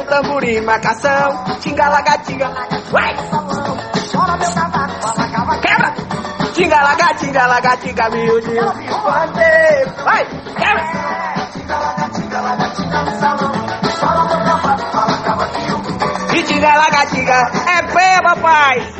pandeiro, tamborim, marcação. Tinga, lagatinga, vai! Chora meu cavaco, Quebra! Tinga, lagatinga, lagatinga, miudinho. Vai! Quebra! E tinga, lagatinga, é pé, papai!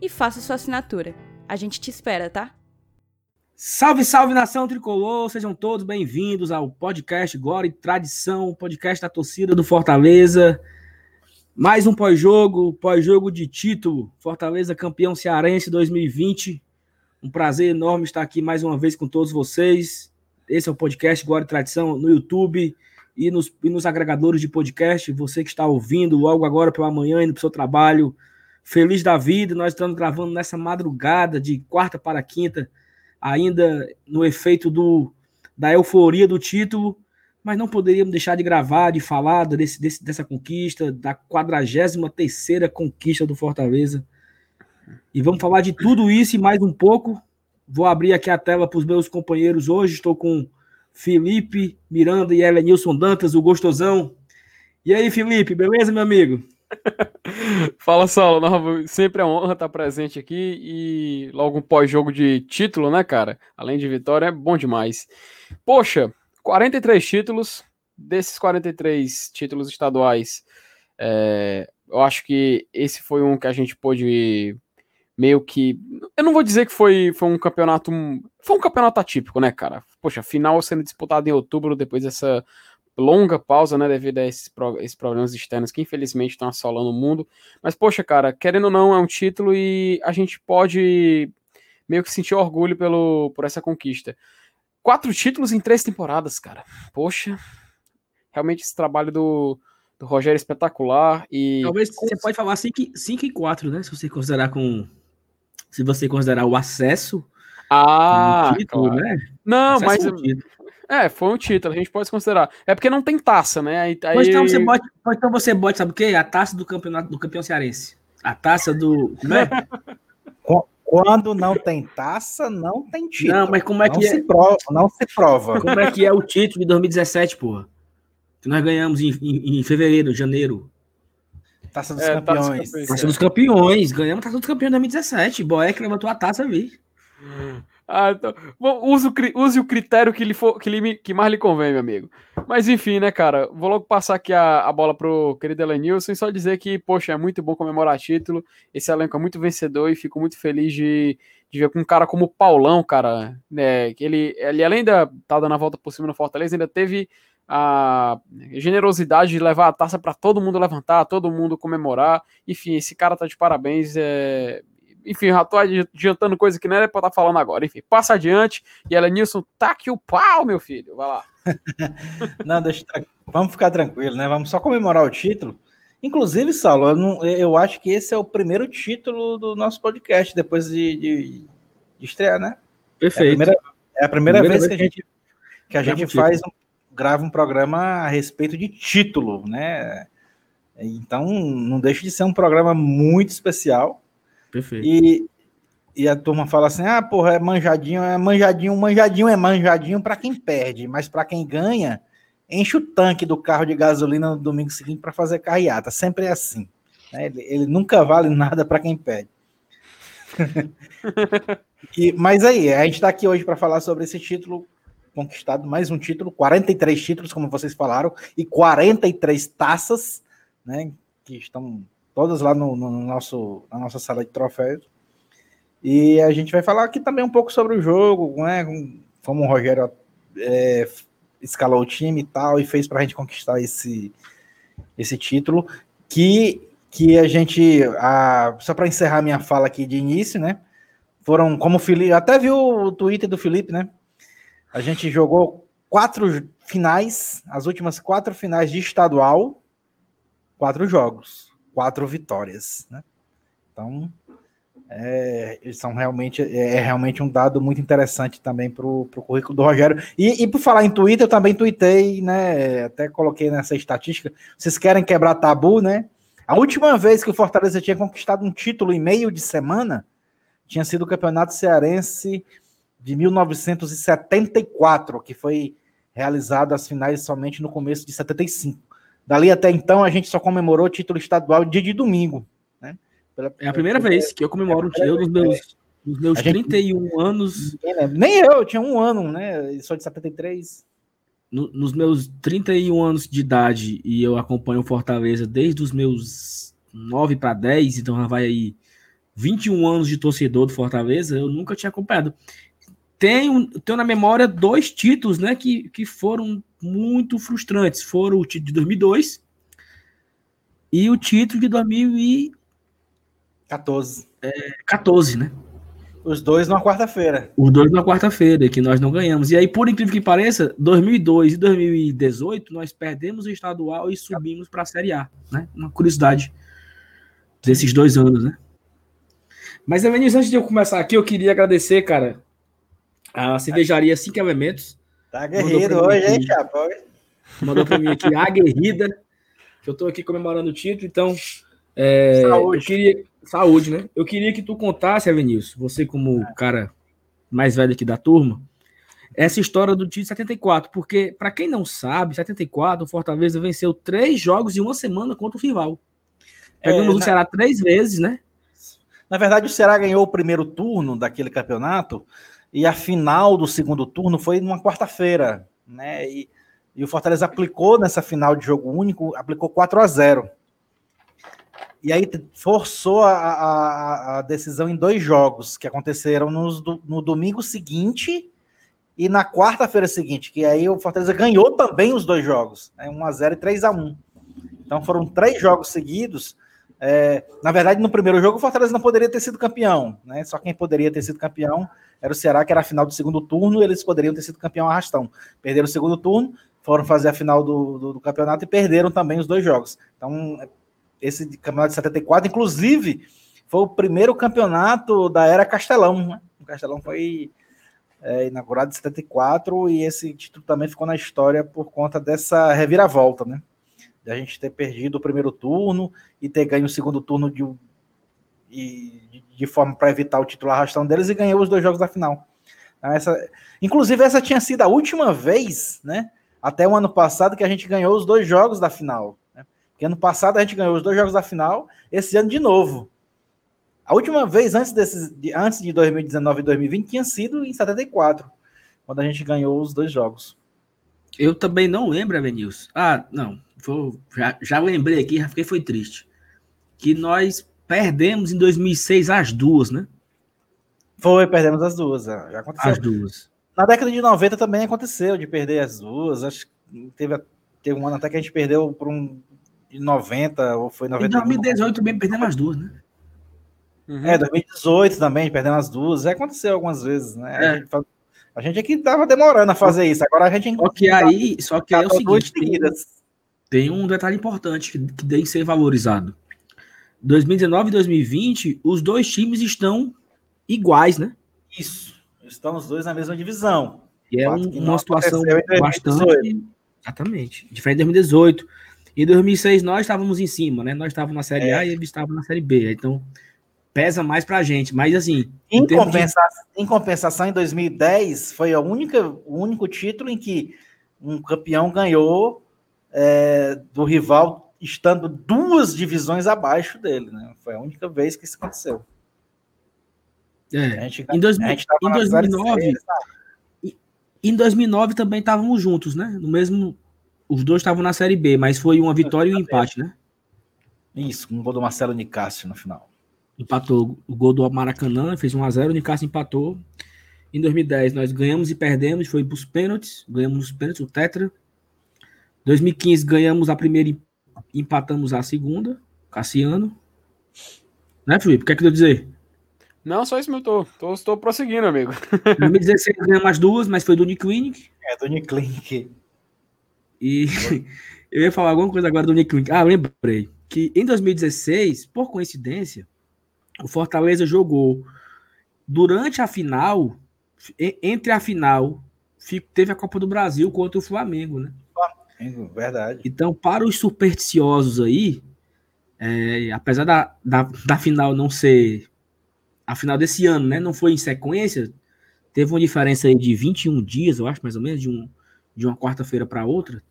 e faça sua assinatura. A gente te espera, tá? Salve, salve nação tricolor! Sejam todos bem-vindos ao podcast Glória e Tradição, podcast da torcida do Fortaleza. Mais um pós-jogo, pós-jogo de título, Fortaleza campeão cearense 2020. Um prazer enorme estar aqui mais uma vez com todos vocês. Esse é o podcast Glória e Tradição no YouTube e nos, e nos agregadores de podcast. Você que está ouvindo logo agora pela manhã, indo para o seu trabalho, feliz da vida. Nós estamos gravando nessa madrugada de quarta para quinta ainda no efeito do, da euforia do título, mas não poderíamos deixar de gravar, de falar desse, desse, dessa conquista, da 43ª conquista do Fortaleza. E vamos falar de tudo isso e mais um pouco. Vou abrir aqui a tela para os meus companheiros hoje. Estou com Felipe Miranda e Elenilson Dantas, o gostosão. E aí, Felipe, beleza, meu amigo? Fala, Saulo. Sempre é uma honra estar presente aqui e logo um pós-jogo de título, né, cara? Além de vitória, é bom demais. Poxa, 43 títulos. Desses 43 títulos estaduais, é, eu acho que esse foi um que a gente pôde meio que. Eu não vou dizer que foi, foi um campeonato. Foi um campeonato atípico, né, cara? Poxa, final sendo disputado em outubro, depois dessa longa pausa, né, devido a esses, pro, esses problemas externos que infelizmente estão assolando o mundo. Mas, poxa, cara, querendo ou não, é um título e a gente pode meio que sentir orgulho pelo, por essa conquista. Quatro títulos em três temporadas, cara. Poxa, realmente esse trabalho do, do Rogério é espetacular e... Talvez você pode falar 5 e 4, né, se você considerar com... Se você considerar o acesso... Ah, título, claro. né? Não, acesso mas... É, foi um título, a gente pode considerar. É porque não tem taça, né? Aí, aí... Pois, então você bote, então você bote, sabe o quê? A taça do campeonato do campeão cearense. A taça do. Como é? Quando não tem taça, não tem título. Não, mas como é não que se é? Prova, não se prova. Como é que é o título de 2017, porra? Que nós ganhamos em, em, em fevereiro, janeiro. Taça dos é, campeões. Taça, taça dos campeões. Ganhamos a taça dos campeões em 2017. Boeck levantou a taça ali. Ah, então, use, o, use o critério que, lhe for, que, lhe, que mais lhe convém, meu amigo. Mas enfim, né, cara? Vou logo passar aqui a, a bola pro querido Elenilson e só dizer que, poxa, é muito bom comemorar título. Esse elenco é muito vencedor e fico muito feliz de, de ver com um cara como o Paulão, cara. Né, que ele, ele, além de estar tá dando a volta por cima no Fortaleza, ainda teve a generosidade de levar a taça para todo mundo levantar, todo mundo comemorar. Enfim, esse cara tá de parabéns. É, enfim, já tô adiantando coisa que não era pra estar tá falando agora. Enfim, passa adiante. E ela, Nilson, tá aqui o pau, meu filho. Vai lá. não, deixa. Vamos ficar tranquilo, né? Vamos só comemorar o título. Inclusive, Saulo, eu, não, eu acho que esse é o primeiro título do nosso podcast, depois de, de, de estrear, né? Perfeito. É a primeira, é a primeira, primeira vez, vez, que a gente, que a gente faz um, grava um programa a respeito de título, né? Então, não deixa de ser um programa muito especial. Perfeito. E, e a turma fala assim: ah, porra, é manjadinho, é manjadinho, manjadinho é manjadinho para quem perde, mas para quem ganha, enche o tanque do carro de gasolina no domingo seguinte para fazer carreata. Sempre é assim. Né? Ele, ele, nunca vale nada para quem perde. e, mas aí, a gente está aqui hoje para falar sobre esse título conquistado mais um título, 43 títulos, como vocês falaram, e 43 taças, né? Que estão todas lá no, no nosso, na nossa sala de troféus. E a gente vai falar aqui também um pouco sobre o jogo, né? Como o Rogério é, escalou o time e tal, e fez para a gente conquistar esse, esse título. Que, que a gente, a, só para encerrar minha fala aqui de início, né? Foram, como o Felipe, até viu o Twitter do Felipe, né? A gente jogou quatro finais, as últimas quatro finais de estadual, quatro jogos, quatro vitórias, né? Então, é, são realmente, é, é realmente um dado muito interessante também para o currículo do Rogério. E, e por falar em Twitter, eu também tuitei, né? Até coloquei nessa estatística. Vocês querem quebrar tabu, né? A última vez que o Fortaleza tinha conquistado um título em meio de semana tinha sido o Campeonato Cearense de 1974, que foi realizado as finais somente no começo de 75. Dali até então, a gente só comemorou o título estadual dia de domingo. Pela, é a primeira vez que eu comemoro é título nos meus, nos meus 31 anos. Nem eu, eu tinha um ano, né? Sou de 73. No, nos meus 31 anos de idade, e eu acompanho o Fortaleza desde os meus 9 para 10, então já vai aí 21 anos de torcedor do Fortaleza, eu nunca tinha acompanhado. Tenho, tenho na memória dois títulos, né, que, que foram muito frustrantes. Foram o título de 2002 e o título de 2014. É, 14, né? Os dois numa quarta-feira. Os dois numa quarta-feira, que nós não ganhamos. E aí, por incrível que pareça, 2002 e 2018, nós perdemos o estadual e subimos para a Série A, né? Uma curiosidade desses dois anos, né? Mas, Vinícius, antes de eu começar aqui, eu queria agradecer, cara, a cervejaria Cinco Elementos. Tá guerreiro hoje, hein, Chapa? Mandou para mim aqui, aguerrida, que eu tô aqui comemorando o título, então... É, saúde. Eu queria, saúde, né? Eu queria que tu contasse, Vinícius, você como é. cara mais velho aqui da turma, essa história do título 74, porque, para quem não sabe, 74, o Fortaleza venceu três jogos em uma semana contra o rival. Pegamos é, o Ceará três vezes, né? Na verdade, o Ceará ganhou o primeiro turno daquele campeonato e a final do segundo turno foi numa quarta-feira, né? E, e, o Fortaleza aplicou nessa final de jogo único, aplicou 4 a 0 E aí forçou a, a, a decisão em dois jogos que aconteceram nos, no domingo seguinte e na quarta-feira seguinte, que aí o Fortaleza ganhou também os dois jogos, né? 1 a 0 e 3 a 1 Então foram três jogos seguidos é, na verdade, no primeiro jogo, o Fortaleza não poderia ter sido campeão, né? Só quem poderia ter sido campeão era o Ceará, que era a final do segundo turno, e eles poderiam ter sido campeão arrastão. Perderam o segundo turno, foram fazer a final do, do, do, campeonato e perderam também os dois jogos. Então, esse campeonato de 74, inclusive, foi o primeiro campeonato da era Castelão. Né? O Castelão foi é, inaugurado em 74 e esse título também ficou na história por conta dessa reviravolta, né? de a gente ter perdido o primeiro turno e ter ganho o segundo turno de, de, de forma para evitar o título arrastão deles e ganhou os dois jogos da final. Então, essa, inclusive, essa tinha sido a última vez, né? Até o ano passado que a gente ganhou os dois jogos da final. Né? Porque ano passado a gente ganhou os dois jogos da final, esse ano de novo. A última vez antes, desses, de, antes de 2019 e 2020 tinha sido em 74, quando a gente ganhou os dois jogos. Eu também não lembro, Avenils. Ah, não. Vou, já, já lembrei aqui, já fiquei foi triste. Que nós perdemos em 2006 as duas, né? Foi, perdemos as duas. É, já aconteceu. As duas. Na década de 90 também aconteceu de perder as duas. Acho que teve, teve um ano até que a gente perdeu por um de 90 ou foi 90. Em 2018 também perdemos as duas, né? Uhum. É, 2018 também, perdendo as duas. Já aconteceu algumas vezes, né? É. A, gente, a gente aqui tava demorando a fazer isso. Agora a gente. Só que aí, só que aí é o seguinte: tem, tem um detalhe importante que, que tem que ser valorizado. 2019 e 2020, os dois times estão iguais, né? Isso. Estão os dois na mesma divisão. E é um, uma situação bastante. Exatamente. Diferente de 2018. Em 2006 nós estávamos em cima, né? Nós estávamos na Série é. A e eles estavam na Série B. Então pesa mais pra gente. Mas assim. Em, em, compensa... de... em compensação, em 2010 foi a única, o único título em que um campeão ganhou é, do rival estando duas divisões abaixo dele, né? Foi a única vez que isso aconteceu. É. Gente, em, dois, em 2009, Em 2009 também estávamos juntos, né? No mesmo. Os dois estavam na Série B, mas foi uma vitória e um empate, né? Isso, um gol do Marcelo Nicásio no final. Empatou o gol do Maracanã, fez 1x0, o Nicásio empatou. Em 2010 nós ganhamos e perdemos, foi para os pênaltis, ganhamos os pênaltis, o Tetra. 2015 ganhamos a primeira empatamos a segunda, Cassiano. Né, Felipe? O que é que eu dizer? Não, só isso, meu. Tô, tô, estou prosseguindo, amigo. Em 2016 ganhamos as duas, mas foi do Nick Winnick. É, do Nick Link. E eu ia falar alguma coisa agora do Nick Winnick. Ah, lembrei. Que em 2016, por coincidência, o Fortaleza jogou durante a final, entre a final, fi- teve a Copa do Brasil contra o Flamengo, né? Verdade. Então, para os supersticiosos aí, é, apesar da, da, da final não ser a final desse ano, né? Não foi em sequência, teve uma diferença aí de 21 dias, eu acho, mais ou menos, de, um, de uma quarta-feira para outra.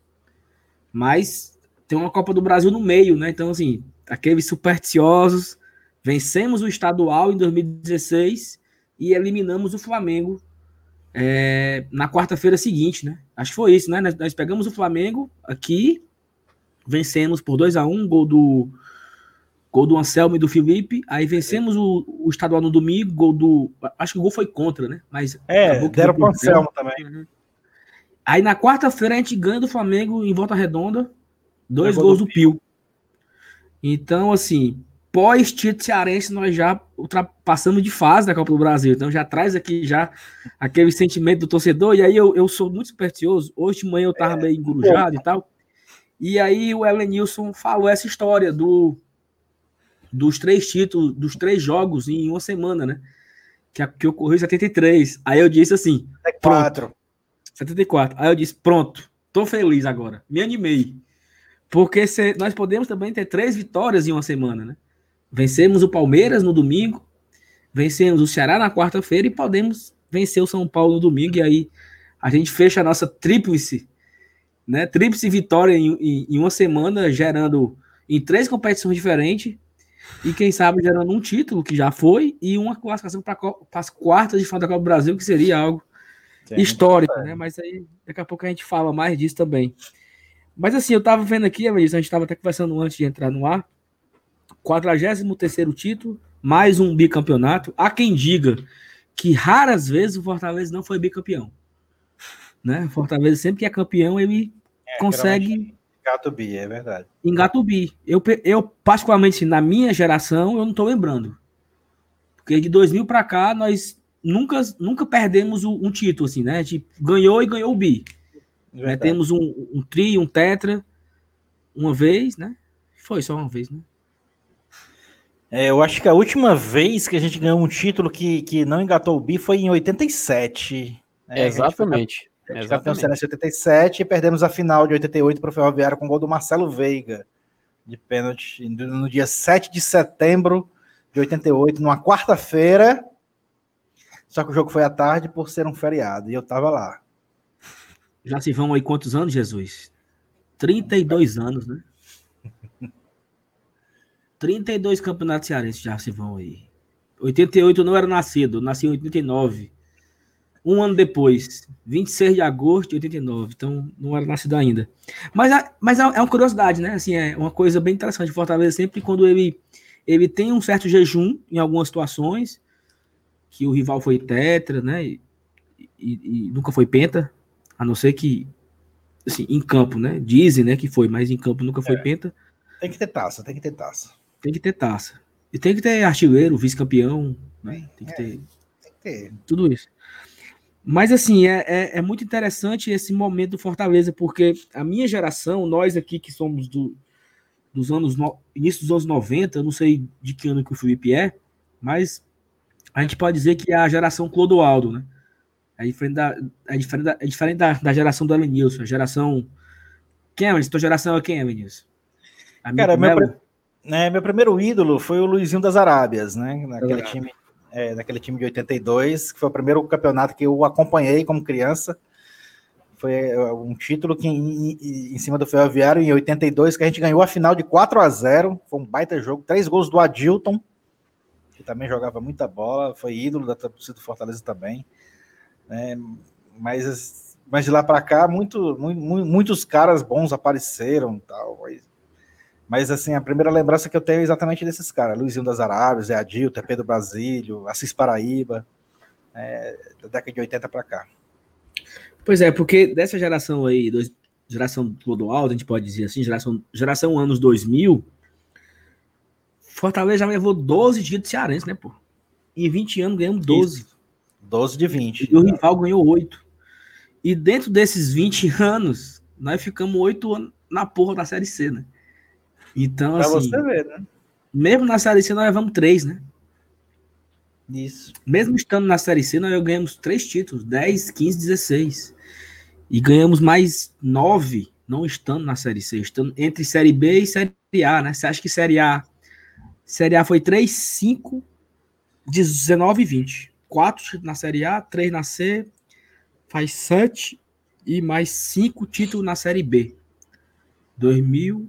Mas tem uma Copa do Brasil no meio, né? Então, assim, aqueles supersticiosos, vencemos o estadual em 2016 e eliminamos o Flamengo é, na quarta-feira seguinte, né? Acho que foi isso, né? Nós, pegamos o Flamengo aqui, vencemos por 2 a 1 um, gol do gol do Anselmo e do Felipe, aí vencemos o, o estadual no domingo, gol do acho que o gol foi contra, né? Mas É, deram pro Anselmo. Também. Aí na quarta-feira a gente ganha do Flamengo em volta redonda, dois Gol gols do do Pio. Então, assim, pós-título cearense, nós já ultrapassamos de fase da Copa do Brasil. Então já traz aqui já aquele sentimento do torcedor. E aí eu, eu sou muito supersticioso. Hoje de manhã eu tava meio engurujado e tal. E aí o Elenilson falou essa história do dos três títulos, dos três jogos em uma semana, né? Que, que ocorreu em 73. Aí eu disse assim, É quatro. 74. Aí eu disse, pronto, tô feliz agora. Me animei. Porque se- nós podemos também ter três vitórias em uma semana, né? Vencemos o Palmeiras no domingo, vencemos o Ceará na quarta-feira e podemos vencer o São Paulo no domingo. E aí a gente fecha a nossa tríplice, né? Tríplice vitória em, em- em uma semana, gerando em três competições diferentes. E quem sabe gerando um título, que já foi, e uma classificação para as quartas de final da Copa do Brasil, que seria algo É, histórico, né? Mas aí daqui a pouco a gente fala mais disso também. Mas assim, eu tava vendo aqui, a gente tava até conversando antes de entrar no ar. 43 título, mais um bicampeonato. Há quem diga que raras vezes o Fortaleza não foi bicampeão. Né? O Fortaleza sempre que é campeão, ele consegue Gato B, é verdade. engata o bi. Eu, eu, particularmente, na minha geração, eu não tô lembrando. Porque de 2000 para cá, nós nunca, nunca perdemos um título, assim, né? A gente ganhou e ganhou o bi. Né? Verdade. Temos um, um tri, um tetra, uma vez, né? Foi só uma vez, né? É, eu acho que a última vez que a gente ganhou um título que, que não engatou o bi foi em 87. né? Exatamente. A gente campeão cearense em 87 e perdemos a final de 88 para o Ferroviário com o gol do Marcelo Veiga, de pênalti, no no dia 7 de setembro de 88, numa quarta-feira. Só que o jogo foi à tarde por ser um feriado, e eu tava lá. Já se vão aí quantos anos, Jesus? 32 anos, né? 32 campeonatos cearenses já se vão aí. 88 eu não era nascido, eu nasci em 89. Um ano depois, 26 de agosto de 89, então não era nascido ainda. Mas, é- mas é é uma curiosidade, né? Assim, é uma coisa bem interessante. Fortaleza sempre quando ele, ele tem um certo jejum em algumas situações, que o rival foi tetra, né? E, e- e nunca foi penta, a não ser que assim, em campo, né? Dizem, né, que foi, mas em campo nunca foi penta. Tem que ter taça, tem que ter taça. Tem que ter taça. E tem que ter artilheiro, vice-campeão, né? Tem que ter Tem que ter. tudo isso. Mas assim, é, é, é muito interessante esse momento do Fortaleza, porque a minha geração, nós aqui que somos do, dos anos, no, início dos anos 90, eu não sei de que ano que o Felipe é, mas a gente pode dizer que é a geração Clodoaldo, né? É diferente da, é diferente da, é diferente da, da geração do Elenilson, a geração... Quem é, Elenilson? Tua geração é quem, Elenilson? Amigo Cara, meu? Né, meu primeiro ídolo foi o Luizinho das Arábias, né? Naquele time, é, naquele time de 82, que foi o primeiro campeonato que eu acompanhei como criança. Foi é, um título que em, em- cima do Ferroviário em 82, que a gente ganhou a final de 4 a 0 Foi um baita jogo, três gols do Adilton, que também jogava muita bola, foi ídolo da torcida do Fortaleza também. né? Mas, mas de lá para cá, muito, muito, muitos caras bons apareceram tal. Mas, mas, assim, a primeira lembrança que eu tenho é exatamente desses caras: Luizinho das Arábias, Zé Adilton, Pedro Basílio, Assis Paraíba, é, da década de 80 para cá. Pois é, porque dessa geração aí, dois, geração Clodoaldo, a gente pode dizer assim, geração, geração anos 2000, Fortaleza já levou 12 dias de cearense, né, pô? Em 20 anos ganhamos 12. Isso. 12 de 20. E o rival ganhou 8. E dentro desses 20 anos, nós ficamos 8 anos na porra da Série C, né? Então, pra assim. Você ver, né? Mesmo na Série C, nós levamos 3, né? Isso. Mesmo estando na Série C, nós ganhamos 3 títulos: 10, 15, 16. E ganhamos mais 9, não estando na Série C, estando entre Série B e Série A, né? Você acha que Série A Série A foi 3, 5, 19 e 20. 4 na Série A, 3 na C, faz 7 e mais 5 títulos na Série B. 2000,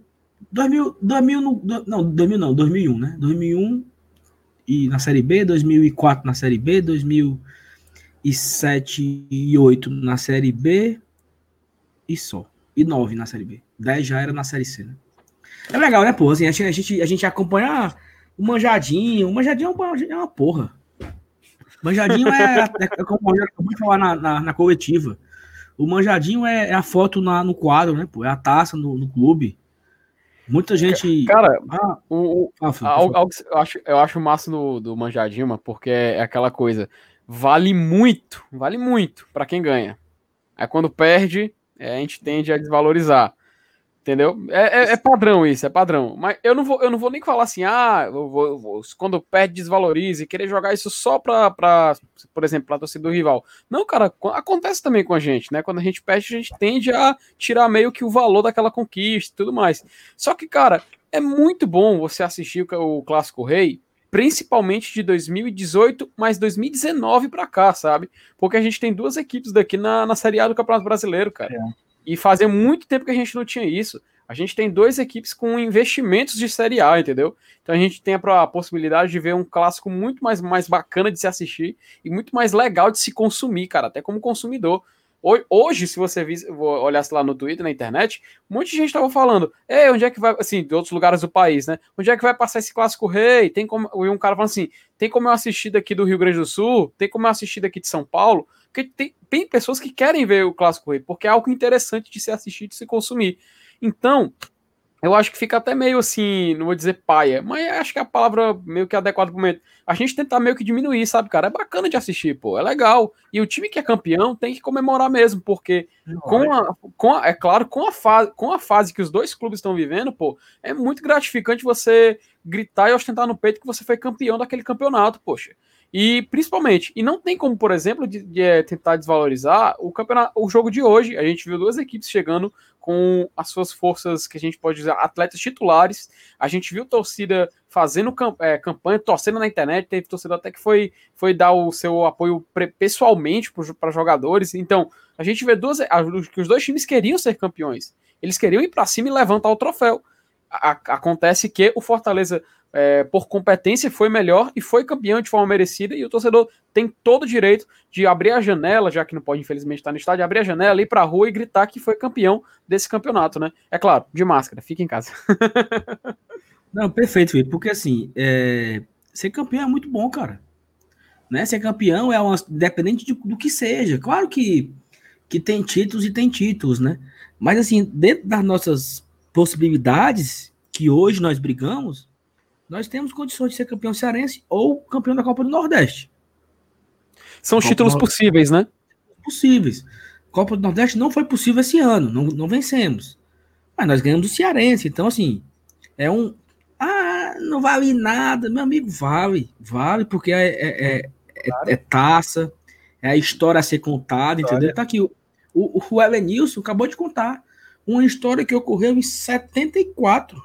2000, 2000 não, 2000 não, 2001, né? 2001 e na Série B, 2004 na Série B, 2007 e 8 na Série B e só. E 9 na Série B. 10 já era na Série C, né? É legal, né, pô? Assim, a, gente, a gente acompanha o manjadinho. O manjadinho é uma, é porra. Manjadinho é, é, é como eu acabei de falar na, na, na, coletiva. O manjadinho é, é, a foto na, no quadro, né, pô? É a taça no, no clube. Muita gente. Cara, ah, o, ah, algo, algo, eu, acho, eu acho massa do, do manjadinho, mano, porque é aquela coisa. Vale muito, vale muito para quem ganha. Aí quando perde, é, a gente tende a desvalorizar. Entendeu? É, é, é, padrão isso, é padrão. Mas eu não vou, eu não vou nem falar assim, ah, eu vou, eu vou, quando perde, desvalorize, querer jogar isso só pra, pra por exemplo, pra torcida do rival. Não, cara, acontece também com a gente, né? Quando a gente perde, a gente tende a tirar meio que o valor daquela conquista e tudo mais. Só que, cara, é muito bom você assistir o, o Clássico Rei, principalmente de 2018, mas 2019 pra cá, sabe? Porque a gente tem duas equipes daqui na, na Série A do Campeonato Brasileiro, cara. É. E fazia muito tempo que a gente não tinha isso. A gente tem duas equipes com investimentos de Série A, entendeu? Então a gente tem a, possibilidade de ver um clássico muito mais, mais bacana de se assistir e muito mais legal de se consumir, cara, até como consumidor. Hoje, se você olhasse lá no Twitter, na internet, um monte de gente estava falando, ei, onde é que vai, assim, de outros lugares do país, né? Onde é que vai passar esse clássico rei? Tem como, e um cara falando assim, tem como eu assistir daqui do Rio Grande do Sul? Tem como eu assistir daqui de São Paulo? Porque tem, tem pessoas que querem ver o Clássico Rei, porque é algo interessante de se assistir, de se consumir. Então, eu acho que fica até meio assim, não vou dizer paia, mas acho que é a palavra meio que adequada pro momento. A gente tentar meio que diminuir, sabe, cara? É bacana de assistir, pô, é legal. E o time que é campeão tem que comemorar mesmo, porque com a, com a, é claro, com a, fase, com a fase que os dois clubes estão vivendo, pô, é muito gratificante você gritar e ostentar no peito que você foi campeão daquele campeonato, poxa. E principalmente, e não tem como, por exemplo, de, de, é, tentar desvalorizar o campeonato, o jogo de hoje. A gente viu duas equipes chegando com as suas forças que a gente pode dizer atletas titulares. A gente viu torcida fazendo é, campanha, torcendo na internet. Teve torcida até que foi, foi dar o seu apoio pessoalmente para jogadores. Então, a gente vê duas, que os dois times queriam ser campeões. Eles queriam ir para cima e levantar o troféu. A, acontece que o Fortaleza é, por competência, foi melhor e foi campeão de forma merecida. E o torcedor tem todo o direito de abrir a janela, já que não pode, infelizmente, estar no estádio, abrir a janela, ir para a rua e gritar que foi campeão desse campeonato, né? É claro, de máscara, fica em casa. não, perfeito, Felipe, porque assim, é... ser campeão é muito bom, cara. Né? Ser campeão é uma... independente de, do que seja. Claro que, que tem títulos e tem títulos, né? Mas assim, dentro das nossas possibilidades que hoje nós brigamos, nós temos condições de ser campeão cearense ou campeão da Copa do Nordeste. São Copa títulos possíveis, né? Possíveis. Copa do Nordeste não foi possível esse ano, não, não vencemos. Mas nós ganhamos o Cearense, então assim, é um. Ah, não vale nada, meu amigo, vale, vale, porque é, é, é, é, é taça, é a história a ser contada, entendeu? Tá aqui, o, o, o Elenilson acabou de contar uma história que ocorreu em 74.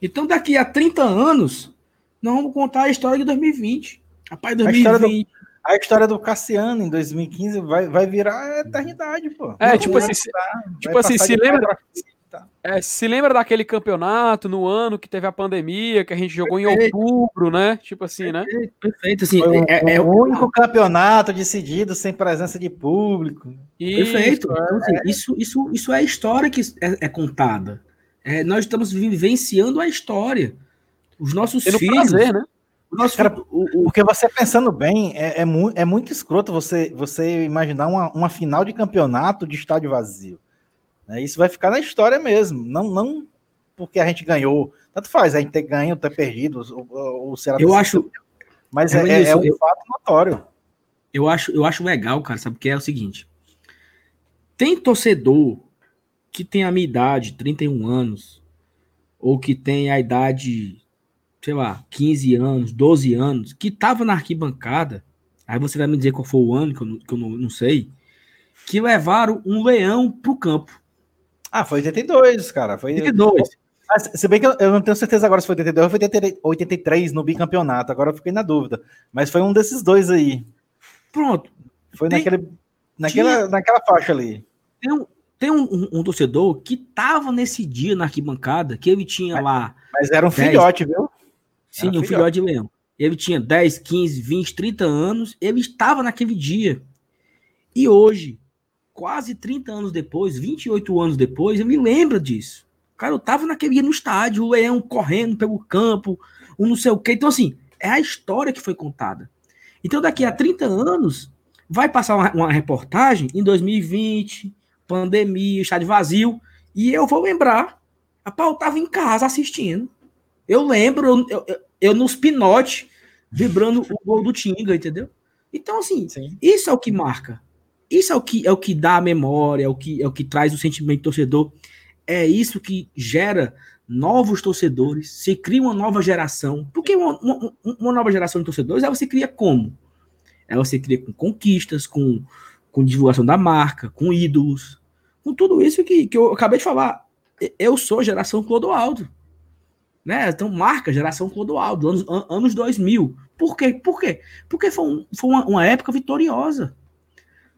Então, daqui a 30 anos, nós vamos contar a história de 2020. Rapaz, 2020. A história do, a história do Cassiano em 2015 vai, vai virar eternidade, pô. É, tipo assim, tipo assim, se lembra, tá. É, se lembra daquele campeonato no ano que teve a pandemia, que a gente jogou em Perfeito. outubro, né? Tipo assim, né? Perfeito, perfeito, assim, Foi o, é, é o único campeonato decidido sem presença de público. Perfeito. Isso, é. Então, assim, isso, isso, isso é a história que é, é contada. É, nós estamos vivenciando a história. Os nossos Tendo filhos. prazer, né? o nosso- Cara, o- o- Porque você pensando bem, é, é, mu- é muito escroto você, você imaginar uma, uma final de campeonato de estádio vazio. Né? Isso vai ficar na história mesmo. Não, não porque a gente ganhou. Tanto faz a gente ter ganho ter perdido. Ou, ou, será eu acho, Mas É, é, mas é, isso, é um eu- fato notório. eu acho, eu acho legal, cara, sabe? Porque é o seguinte: tem torcedor que tem a minha idade, 31 anos, ou que tem a idade, sei lá, 15 anos, 12 anos, que tava na arquibancada, aí você vai me dizer qual foi o ano, que eu, não- que eu não, não sei, que levaram um leão pro campo. Ah, foi 82, cara. Foi, 82. Ah, se bem que eu, eu não tenho certeza agora se foi 82 ou foi 80 83 no bicampeonato. Agora eu fiquei na dúvida. Mas foi um desses dois aí. Pronto. Foi Tem- naquele, naquela, naquela faixa ali. Tem um, tem um, um- um torcedor que tava nesse dia na arquibancada, que ele tinha lá Mas era um Dez. filhote, viu? Sim, Era um filhote. filhote de leão. Ele tinha 10, 15, 20, 30 anos. Ele estava naquele dia. E hoje, quase 30 anos depois, 28 anos depois, eu me lembro disso. Cara, eu tava naquele dia no estádio, o leão correndo pelo campo, o não sei o quê. Então, assim, é a história que foi contada. Então, daqui a 30 anos, vai passar uma, uma reportagem em 2020, pandemia, estádio vazio, e eu vou lembrar. Rapaz, eu tava em casa assistindo. Eu lembro, eu, eu, eu- eu nos pinote, vibrando o gol do Tinga, entendeu? Então, assim, Sim. isso é o que marca. Isso é o que é o que dá a memória, é o que é o que traz o sentimento do torcedor. É isso que gera novos torcedores, se cria uma nova geração. Porque uma, uma- uma nova geração de torcedores, ela se cria como? Ela se cria com conquistas, com, com divulgação da marca, com ídolos, com tudo isso que, que eu acabei de falar. Eu sou geração Clodoaldo. Né? Então, marca geração Clodoaldo, anos, an- anos 2000. Por quê? Por quê? Porque foi, um- foi uma, uma época vitoriosa.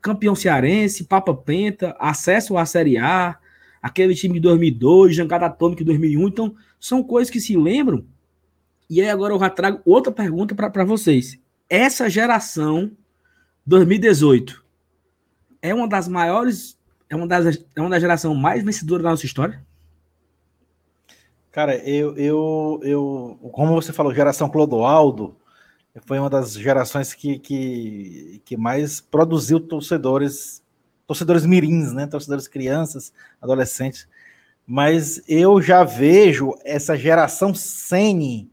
Campeão cearense, Papa Penta, acesso à Série A, aquele time de 2002, Jangada Atômica de 2001. Então, são coisas que se lembram. E aí, agora eu já trago outra pergunta para vocês. Essa geração 2018 é uma das maiores, é uma das, é uma das gerações mais vencedoras da nossa história? Cara, eu, eu, eu, como você falou, geração Clodoaldo, foi uma das gerações que, que, que mais produziu torcedores, torcedores mirins, né? Torcedores crianças, adolescentes. Mas eu já vejo essa geração Sene,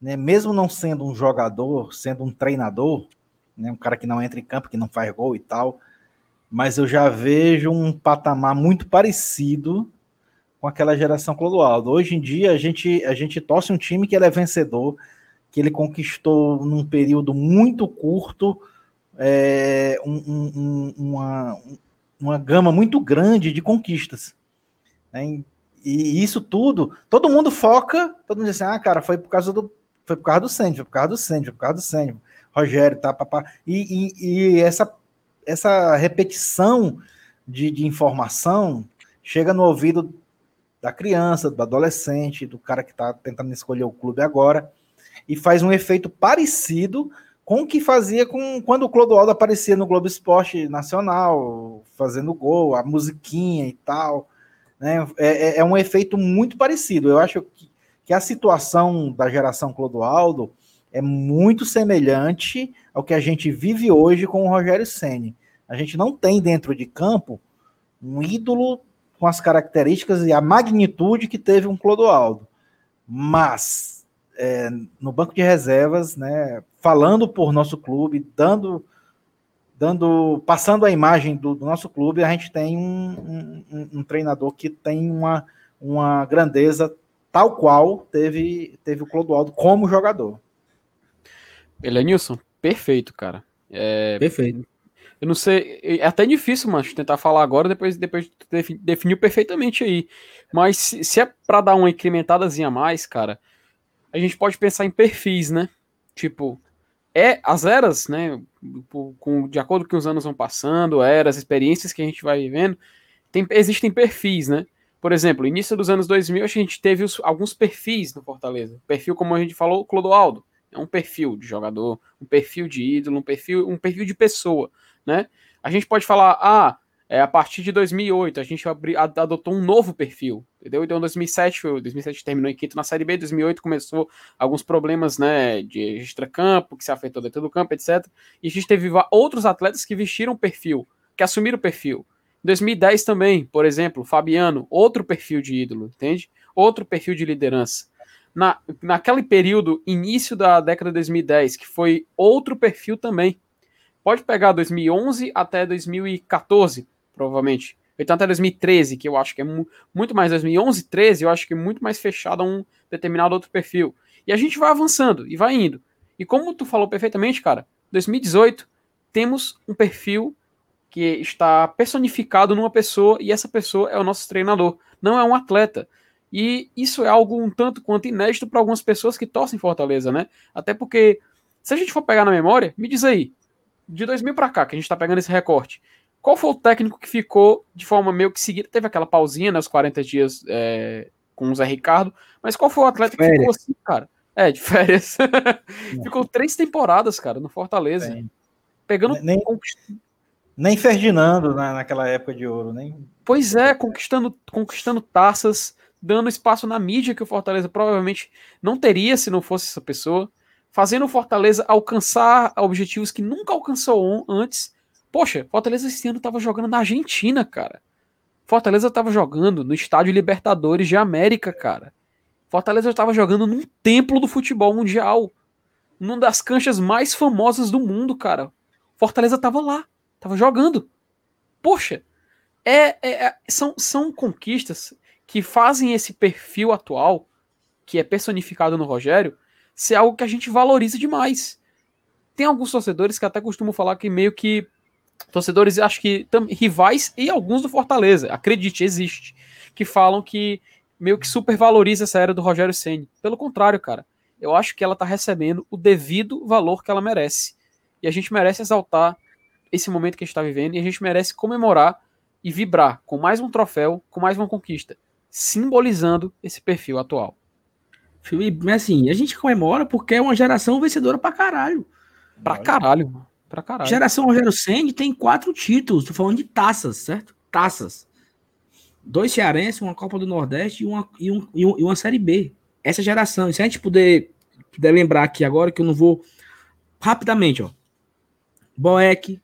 né? Mesmo não sendo um jogador, sendo um treinador, né? Um cara que não entra em campo, que não faz gol e tal, mas eu já vejo um patamar muito parecido com aquela geração Clodoaldo. Hoje em dia, a gente, a gente torce um time que ele é vencedor, que ele conquistou num período muito curto é, um- um- um- uma, uma gama muito grande de conquistas. né? E isso tudo, todo mundo foca, todo mundo diz assim, ah, cara, foi por causa do foi por causa do Sandy, foi por causa do Sandy, foi por causa do Sandy, Rogério, tá, papá. E, e, e essa, essa repetição de, de informação chega no ouvido da criança, do adolescente, do cara que está tentando escolher o clube agora, e faz um efeito parecido com o que fazia com quando o Clodoaldo aparecia no Globo Esporte Nacional, fazendo gol, a musiquinha e tal. Né? É, é- é um efeito muito parecido. Eu acho que, que a situação da geração Clodoaldo é muito semelhante ao que a gente vive hoje com o Rogério Ceni. A gente não tem dentro de campo um ídolo com as características e a magnitude que teve um Clodoaldo. Mas é, no banco de reservas, né, falando por nosso clube, dando, dando, passando a imagem do, do nosso clube, a gente tem um, um- um treinador que tem uma, uma grandeza tal qual teve, teve o Clodoaldo como jogador. Elenilson, perfeito, cara. É, Perfeito. eu não sei, é até difícil, mas tentar falar agora, depois, depois definiu perfeitamente aí. Mas se, se é pra dar uma incrementadazinha a mais, cara, a gente pode pensar em perfis, né? Tipo, é as eras, né? po- Com, de acordo com que os anos vão passando, eras, experiências que a gente vai vivendo, tem, existem perfis, né? Por exemplo, início dos anos 2000, a gente teve os, alguns perfis no Fortaleza. Perfil, como a gente falou, Clodoaldo. É um perfil de jogador, um perfil de ídolo, um perfil, um perfil de pessoa, né? A gente pode falar, ah, é, a partir de 2008 a gente abri, adotou um novo perfil, entendeu? Então 2007 foi, 2007 terminou em quinto na Série B, 2008 começou alguns problemas, né, de extracampo, que se afetou dentro do campo, etc. E a gente teve outros atletas que vestiram perfil, que assumiram o perfil. 2010 também, por exemplo, Fabiano, outro perfil de ídolo, entende? Outro perfil de liderança. Na, naquele período, início da década de 2010, que foi outro perfil também. Pode pegar 2011 até 2014, provavelmente. Então até 2013, que eu acho que é mu muito mais 2011, 13, eu acho que é muito mais fechado a um determinado outro perfil. E a gente vai avançando e vai indo. E como tu falou perfeitamente, cara, 2018 temos um perfil que está personificado numa pessoa e essa pessoa é o nosso treinador, não é um atleta. E isso é algo um tanto quanto inédito para algumas pessoas que torcem Fortaleza, né? Até porque, se a gente for pegar na memória, me diz aí, de 2000 para cá, que a gente está pegando esse recorte, qual foi o técnico que ficou de forma meio que seguida? Teve aquela pausinha, né, 40 dias é, com o Zé Ricardo, mas qual foi o atleta que ficou assim, cara? É, de férias. ficou três temporadas, cara, no Fortaleza. Bem, pegando. Nem, nem Ferdinando na, naquela época de ouro, nem. Pois é, conquistando, conquistando taças, dando espaço na mídia que o Fortaleza provavelmente não teria se não fosse essa pessoa, fazendo o Fortaleza alcançar objetivos que nunca alcançou antes. Poxa, Fortaleza esse ano estava jogando na Argentina, cara. Fortaleza estava jogando no Estádio Libertadores de América, cara. Fortaleza estava jogando num templo do futebol mundial, numa das canchas mais famosas do mundo, cara. Fortaleza estava lá. Tava jogando. Poxa, é, é, é, são, são conquistas que fazem esse perfil atual, que é personificado no Rogério, ser algo que a gente valoriza demais. Tem alguns torcedores que até costumam falar que meio que. Torcedores, acho que rivais e alguns do Fortaleza, acredite, existe, que falam que meio que supervaloriza essa era do Rogério Senni. Pelo contrário, cara, eu acho que ela tá recebendo o devido valor que ela merece. E a gente merece exaltar esse momento que a gente está vivendo e a gente merece comemorar e vibrar com mais um troféu, com mais uma conquista, simbolizando esse perfil atual. Felipe, assim, a gente comemora porque é uma geração vencedora pra caralho. Pra caralho, pra caralho. Geração Rogério Senni tem quatro títulos, tô falando de taças, certo? Taças. Dois cearenses, uma Copa do Nordeste e uma, e, um, e, um, e uma Série B. Essa geração, e se a gente puder, puder lembrar aqui agora, que eu não vou rapidamente, ó. Boeck,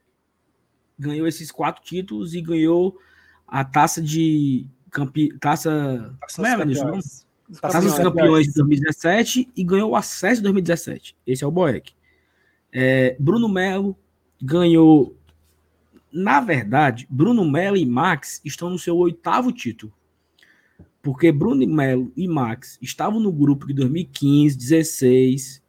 ganhou esses quatro títulos e ganhou a taça de campe... taça, taça, é, taça dos campeões de 2017 e ganhou o acesso de 2017. Esse é o Boeck. É, Bruno Melo ganhou. Na verdade, Bruno Melo e Max estão no seu oitavo título. Porque Bruno Melo e Max estavam no grupo de 2015, 16.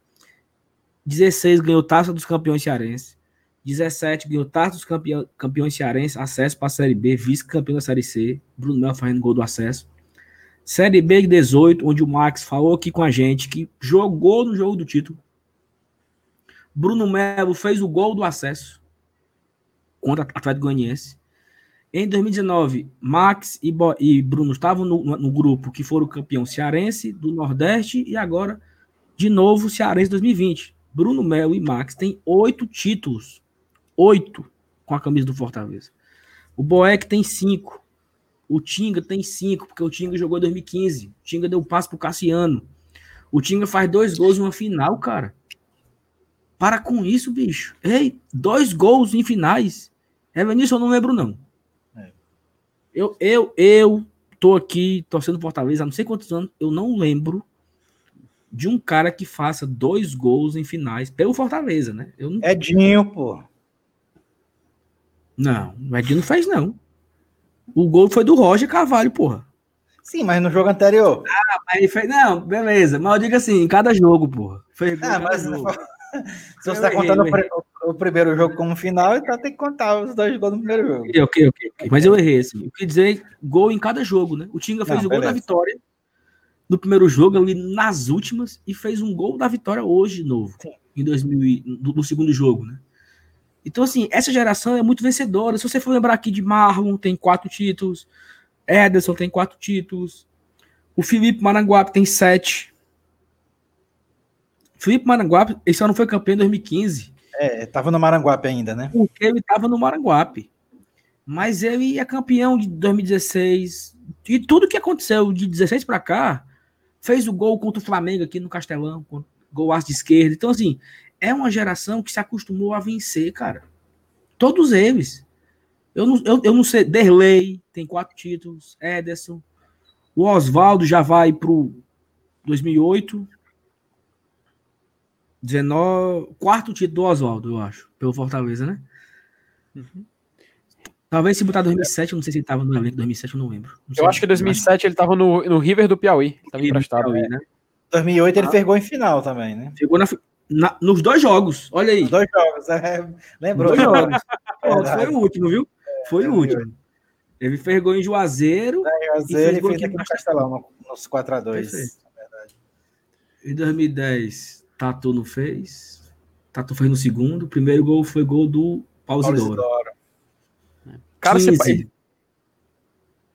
16 ganhou taça dos campeões cearenses. 17 ganhou taça dos campeão, campeões cearenses, acesso para a Série B, vice-campeão da Série C, Bruno Melo fazendo gol do acesso. Série B 18, onde o Max falou aqui com a gente que jogou no jogo do título. Bruno Melo fez o gol do acesso contra o Atlético Goianiense. Em 2019, Max e, Bo e Bruno estavam no, no, grupo que foram campeão cearense do Nordeste e agora, de novo, cearense 2020. Bruno Melo e Max têm oito títulos oito com a camisa do Fortaleza. O Boeck tem cinco. O Tinga tem cinco, porque o Tinga jogou em 2015. O Tinga deu passo pro Cassiano. O Tinga faz dois gols em uma final, cara. Para com isso, bicho. Ei, dois gols em finais. Evanilson, eu não lembro, não. É. Eu, eu, eu tô aqui torcendo Fortaleza há não sei quantos anos. Eu não lembro de um cara que faça dois gols em finais pelo Fortaleza, né? Eu não... Edinho, pô. Não, o Edinho não fez, não. O gol foi do Roger Carvalho, porra. Sim, mas no jogo anterior. Ah, mas ele fez. Não, beleza. Mas eu digo assim, em cada jogo, porra. Foi ah, mas jogo. se você está contando o, o, primeiro jogo como final, então tem que contar os dois gols no primeiro jogo. Ok, ok, ok. Mas eu errei, assim. Eu queria dizer gol em cada jogo, né? O Tinga fez não, o gol beleza. da vitória no primeiro jogo, ali nas últimas, e fez um gol da vitória hoje de novo. Sim. Em 2000, no, no segundo jogo, né? Então, assim, essa geração é muito vencedora. Se você for lembrar aqui de Marlon, tem quatro títulos. Ederson tem quatro títulos. O Felipe Maranguape tem sete. Felipe Maranguape, ele só não foi campeão em 2015. É, tava no Maranguape ainda, né? Porque ele tava no Maranguape. Mas ele é campeão de 2016. E tudo que aconteceu de 16 para cá, fez o gol contra o Flamengo aqui no Castelão, gol aço de esquerda. Então, assim, é uma geração que se acostumou a vencer, cara. Todos eles. Eu não, eu, eu não sei. Derlei tem quatro títulos. Ederson. O Oswaldo já vai pro 2008. 19. Quarto título do Oswaldo, eu acho. Pelo Fortaleza, né? Uhum. Talvez se botar 2007, eu não sei se ele tava no elenco 2007, eu não lembro. Não eu acho que 2007 ele tava no, no River do Piauí. Tava emprestado. Piauí, né? 2008 ele ah. em final também, né? Pegou na, na, nos dois jogos, olha aí. Nos dois jogos, é, lembrou. Dois jogos. foi o último, viu? Foi é, o último. Ele fergou em Juazeiro. É, Juazeiro e fez, e fez aqui no Castelão, nos 4x2. Em 2010, Tatu não fez. Tatu fez no segundo. O primeiro gol foi gol do Pausidoro. Cara, esse,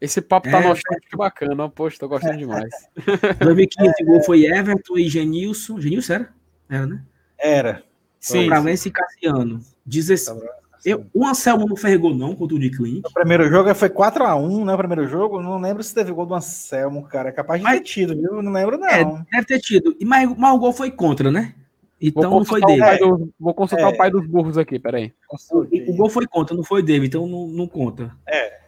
esse papo tá é, nostálgico bacana. Poxa, tô gostando demais. 2015, o gol foi Everton e Genilson. Genilson era? Era, né? Era. Sim. Pralense e Cassiano. 16. Eu, o Anselmo não fez gol, não, contra o de Clint. O primeiro jogo foi 4x1, né? O primeiro jogo. Não lembro se teve gol do Anselmo, cara. É capaz de mas, ter tido, viu? Não lembro, não. É, deve ter tido. Mas, mas o gol foi contra, né? Então não foi dele. Do, vou consultar é. o pai dos burros aqui, peraí. O, o, gol foi contra, não foi dele, então não, não conta. É.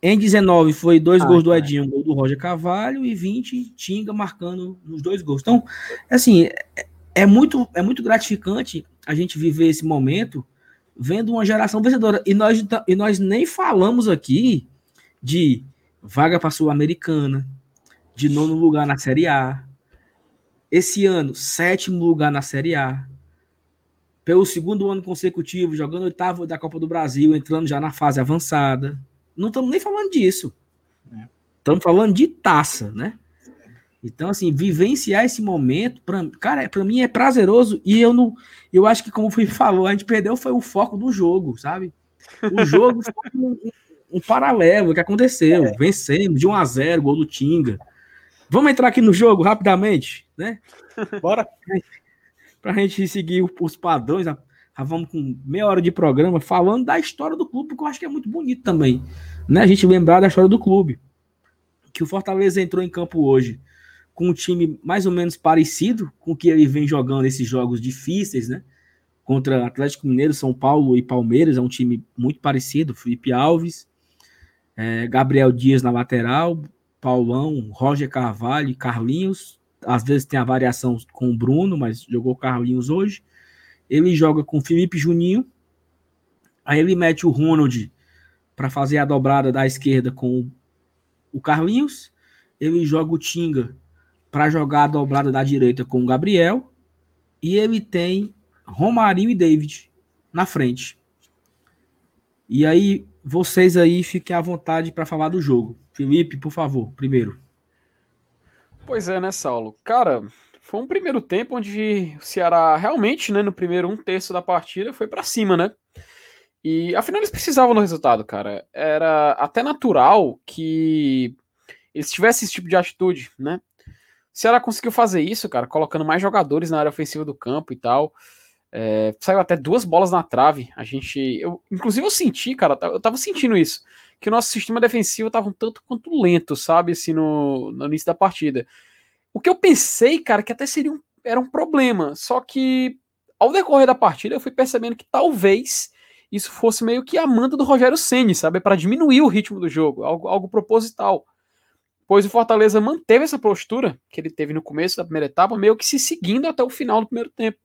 Em 19 foi dois ah, gols do Edinho, um gol do Roger Cavalho, e 20 Tinga marcando nos dois gols. Então, assim, é, é muito, é muito gratificante a gente viver esse momento vendo uma geração vencedora. E nós, e nós nem falamos aqui de vaga para a Sul-Americana, de nono lugar na Série A. Esse ano, sétimo lugar na Série A. Pelo segundo ano consecutivo, jogando oitavo da Copa do Brasil, entrando já na fase avançada. Não estamos nem falando disso. Estamos falando de taça, né? Então, assim, vivenciar esse momento, pra, cara, para mim é prazeroso e eu não. Eu acho que, como o Felipe falou, a gente perdeu foi o foco do jogo, sabe? O jogo foi um, um, paralelo que aconteceu. É. Vencemos de 1 a 0 gol do Tinga. Vamos entrar aqui no jogo rapidamente, né? Bora. Para a gente seguir os padrões, vamos com meia hora de programa falando da história do clube, porque eu acho que é muito bonito também, né? A gente lembrar da história do clube. Que o Fortaleza entrou em campo hoje com um time mais ou menos parecido com o que ele vem jogando esses jogos difíceis, né? Contra Atlético Mineiro, São Paulo e Palmeiras, é um time muito parecido. Felipe Alves, é, Gabriel Dias na lateral, Paulão, Roger Carvalho, Carlinhos. Às vezes tem a variação com o Bruno, mas jogou Carlinhos hoje. Ele joga com Felipe Juninho. Aí ele mete o Ronald para fazer a dobrada da esquerda com o Carlinhos. Ele joga o Tinga para jogar a dobrada da direita com o Gabriel. E ele tem Romarinho e David na frente. E aí, vocês aí fiquem à vontade para falar do jogo. Felipe, por favor, primeiro. Pois é, né, Saulo? Cara, foi um primeiro tempo onde o Ceará realmente, né, no primeiro um terço da partida, foi para cima, né? E afinal eles precisavam do resultado, cara. Era até natural que eles tivessem esse tipo de atitude, né? Se ela conseguiu fazer isso, cara, colocando mais jogadores na área ofensiva do campo e tal. É, saiu até duas bolas na trave. A gente. Eu, inclusive, eu senti, cara, eu tava sentindo isso. Que o nosso sistema defensivo tava um tanto quanto lento, sabe? Assim, no, no início da partida. O que eu pensei, cara, que até seria um, era um problema. Só que ao decorrer da partida, eu fui percebendo que talvez isso fosse meio que a manda do Rogério Ceni, sabe? Para diminuir o ritmo do jogo, algo, algo proposital pois o Fortaleza manteve essa postura que ele teve no começo da primeira etapa, meio que se seguindo até o final do primeiro tempo.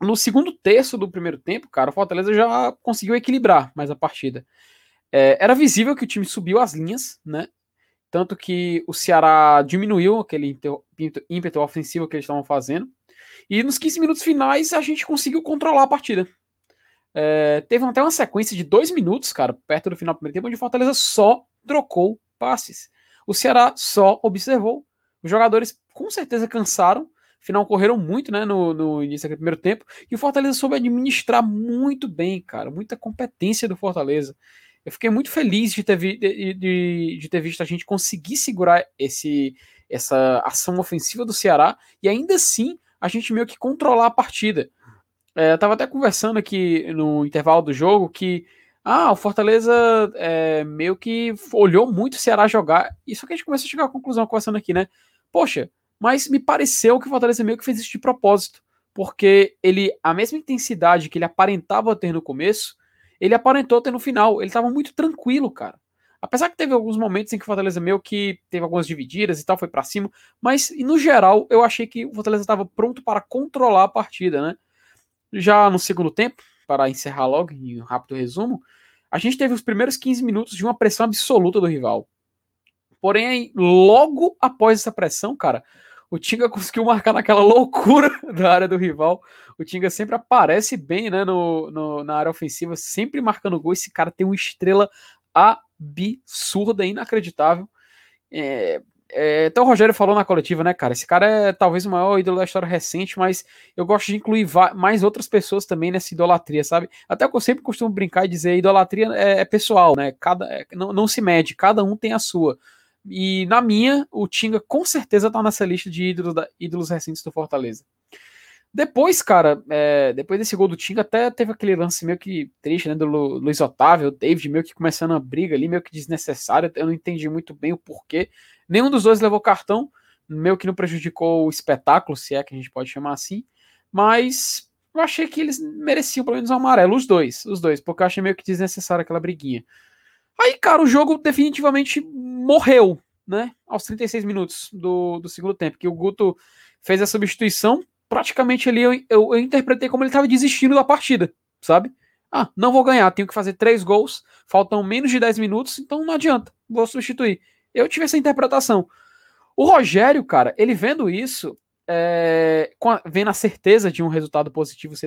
No segundo terço do primeiro tempo, cara, o Fortaleza já conseguiu equilibrar mais a partida. É, era visível que o time subiu as linhas, né? Tanto que o Ceará diminuiu aquele ímpeto ofensivo que eles estavam fazendo. E nos 15 minutos finais a gente conseguiu controlar a partida. É, teve até uma sequência de dois minutos, cara, perto do final do primeiro tempo, onde o Fortaleza só trocou passes. O Ceará só observou. Os jogadores com certeza cansaram, afinal correram muito né, no, no início do primeiro tempo, e o Fortaleza soube administrar muito bem, cara, muita competência do Fortaleza. Eu fiquei muito feliz de ter, vi, de, de, de ter visto a gente conseguir segurar esse, essa ação ofensiva do Ceará e ainda assim a gente meio que controlar a partida. É, eu tava até conversando aqui no intervalo do jogo que ah, o Fortaleza é, meio que olhou muito o Ceará jogar. Isso que a gente começou a chegar à conclusão conversando aqui, né? Poxa, mas me pareceu que o Fortaleza meio que fez isso de propósito. Porque ele, a mesma intensidade que ele aparentava ter no começo, ele aparentou ter no final. Ele estava muito tranquilo, cara. Apesar que teve alguns momentos em que o Fortaleza meio que teve algumas divididas e tal, foi para cima, mas no geral eu achei que o Fortaleza estava pronto para controlar a partida, né? Já no segundo tempo, para encerrar logo em um rápido resumo, a gente teve os primeiros 15 minutos de uma pressão absoluta do rival. Porém, logo após essa pressão, cara, o Tinga conseguiu marcar naquela loucura da área do rival. O Tinga sempre aparece bem né, no, no, na área ofensiva, sempre marcando gol. Esse cara tem uma estrela absurda, inacreditável. É, é, até o Rogério falou na coletiva, né, cara? Esse cara é talvez o maior ídolo da história recente, mas eu gosto de incluir mais outras pessoas também nessa idolatria, sabe? Até que eu sempre costumo brincar e dizer: idolatria é, é pessoal, né? Cada, é, não, não se mede, cada um tem a sua. E na minha, o Tinga com certeza tá nessa lista de ídolos, da, ídolos recentes do Fortaleza. Depois, cara, é, depois desse gol do Tinga, até teve aquele lance meio que triste, né? Do Lu, Luiz Otávio, o David meio que começando a briga ali, meio que desnecessária. Eu não entendi muito bem o porquê. Nenhum dos dois levou cartão, meio que não prejudicou o espetáculo, se é que a gente pode chamar assim. Mas eu achei que eles mereciam pelo menos um amarelo, os dois, os dois, porque eu achei meio que desnecessária aquela briguinha. Aí, cara, o jogo definitivamente morreu, né? Aos 36 minutos do, do segundo tempo, que o Guto fez a substituição. Praticamente ali eu, eu, eu interpretei como ele estava desistindo da partida, sabe? Ah, não vou ganhar, tenho que fazer três gols, faltam menos de 10 minutos, então não adianta, vou substituir. Eu tive essa interpretação. O Rogério, cara, ele vendo isso, é, a, vendo a certeza de um resultado positivo se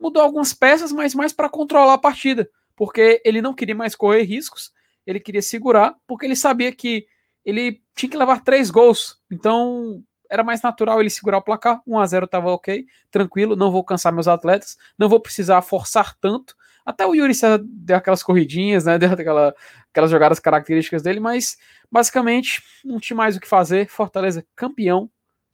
mudou algumas peças, mas mais para controlar a partida, porque ele não queria mais correr riscos, ele queria segurar, porque ele sabia que ele tinha que levar três gols, então era mais natural ele segurar o placar. 1 a 0 estava ok, tranquilo, não vou cansar meus atletas, não vou precisar forçar tanto. Até o Yuri César deu aquelas corridinhas, né? Deu aquela, aquelas jogadas características dele, mas basicamente não tinha mais o que fazer. Fortaleza campeão,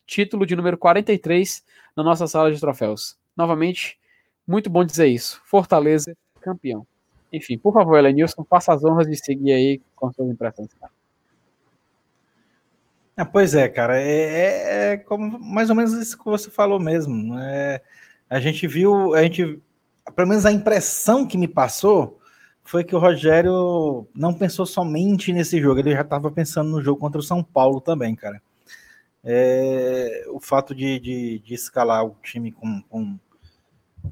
título de número 43 na nossa sala de troféus. Novamente, muito bom dizer isso. Fortaleza campeão. Enfim, por favor, Elenilson, faça as honras de seguir aí com suas impressões, cara. Ah, pois é, cara, é, é, é, como mais ou menos isso que você falou mesmo. É, a gente viu, a gente, pelo menos a impressão que me passou foi que o Rogério não pensou somente nesse jogo, ele já estava pensando no jogo contra o São Paulo também, cara. É, o fato de, de, de, escalar o time com, com,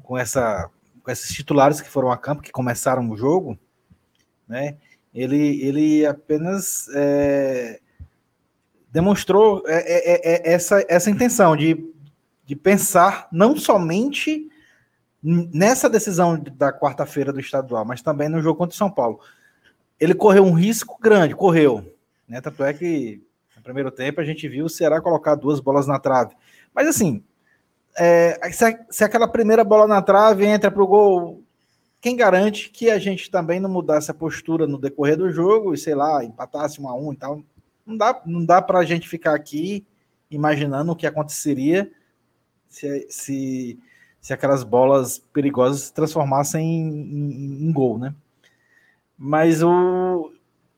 com, essa, com esses titulares que foram a campo, que começaram o jogo, né? Ele, ele apenas é, demonstrou é, é, é, essa, essa intenção de, de pensar não somente nessa decisão da quarta-feira do estadual, mas também no jogo contra o São Paulo. Ele correu um risco grande, correu. Né? Tanto é que no primeiro tempo a gente viu o Ceará colocar duas bolas na trave. Mas assim, é, se, se, aquela primeira bola na trave entra para o gol, quem garante que a gente também não mudasse a postura no decorrer do jogo e, sei lá, empatasse um a um e tal? Não dá, não dá para a gente ficar aqui imaginando o que aconteceria se, se, se aquelas bolas perigosas se transformassem em, em, em gol, né? Mas o,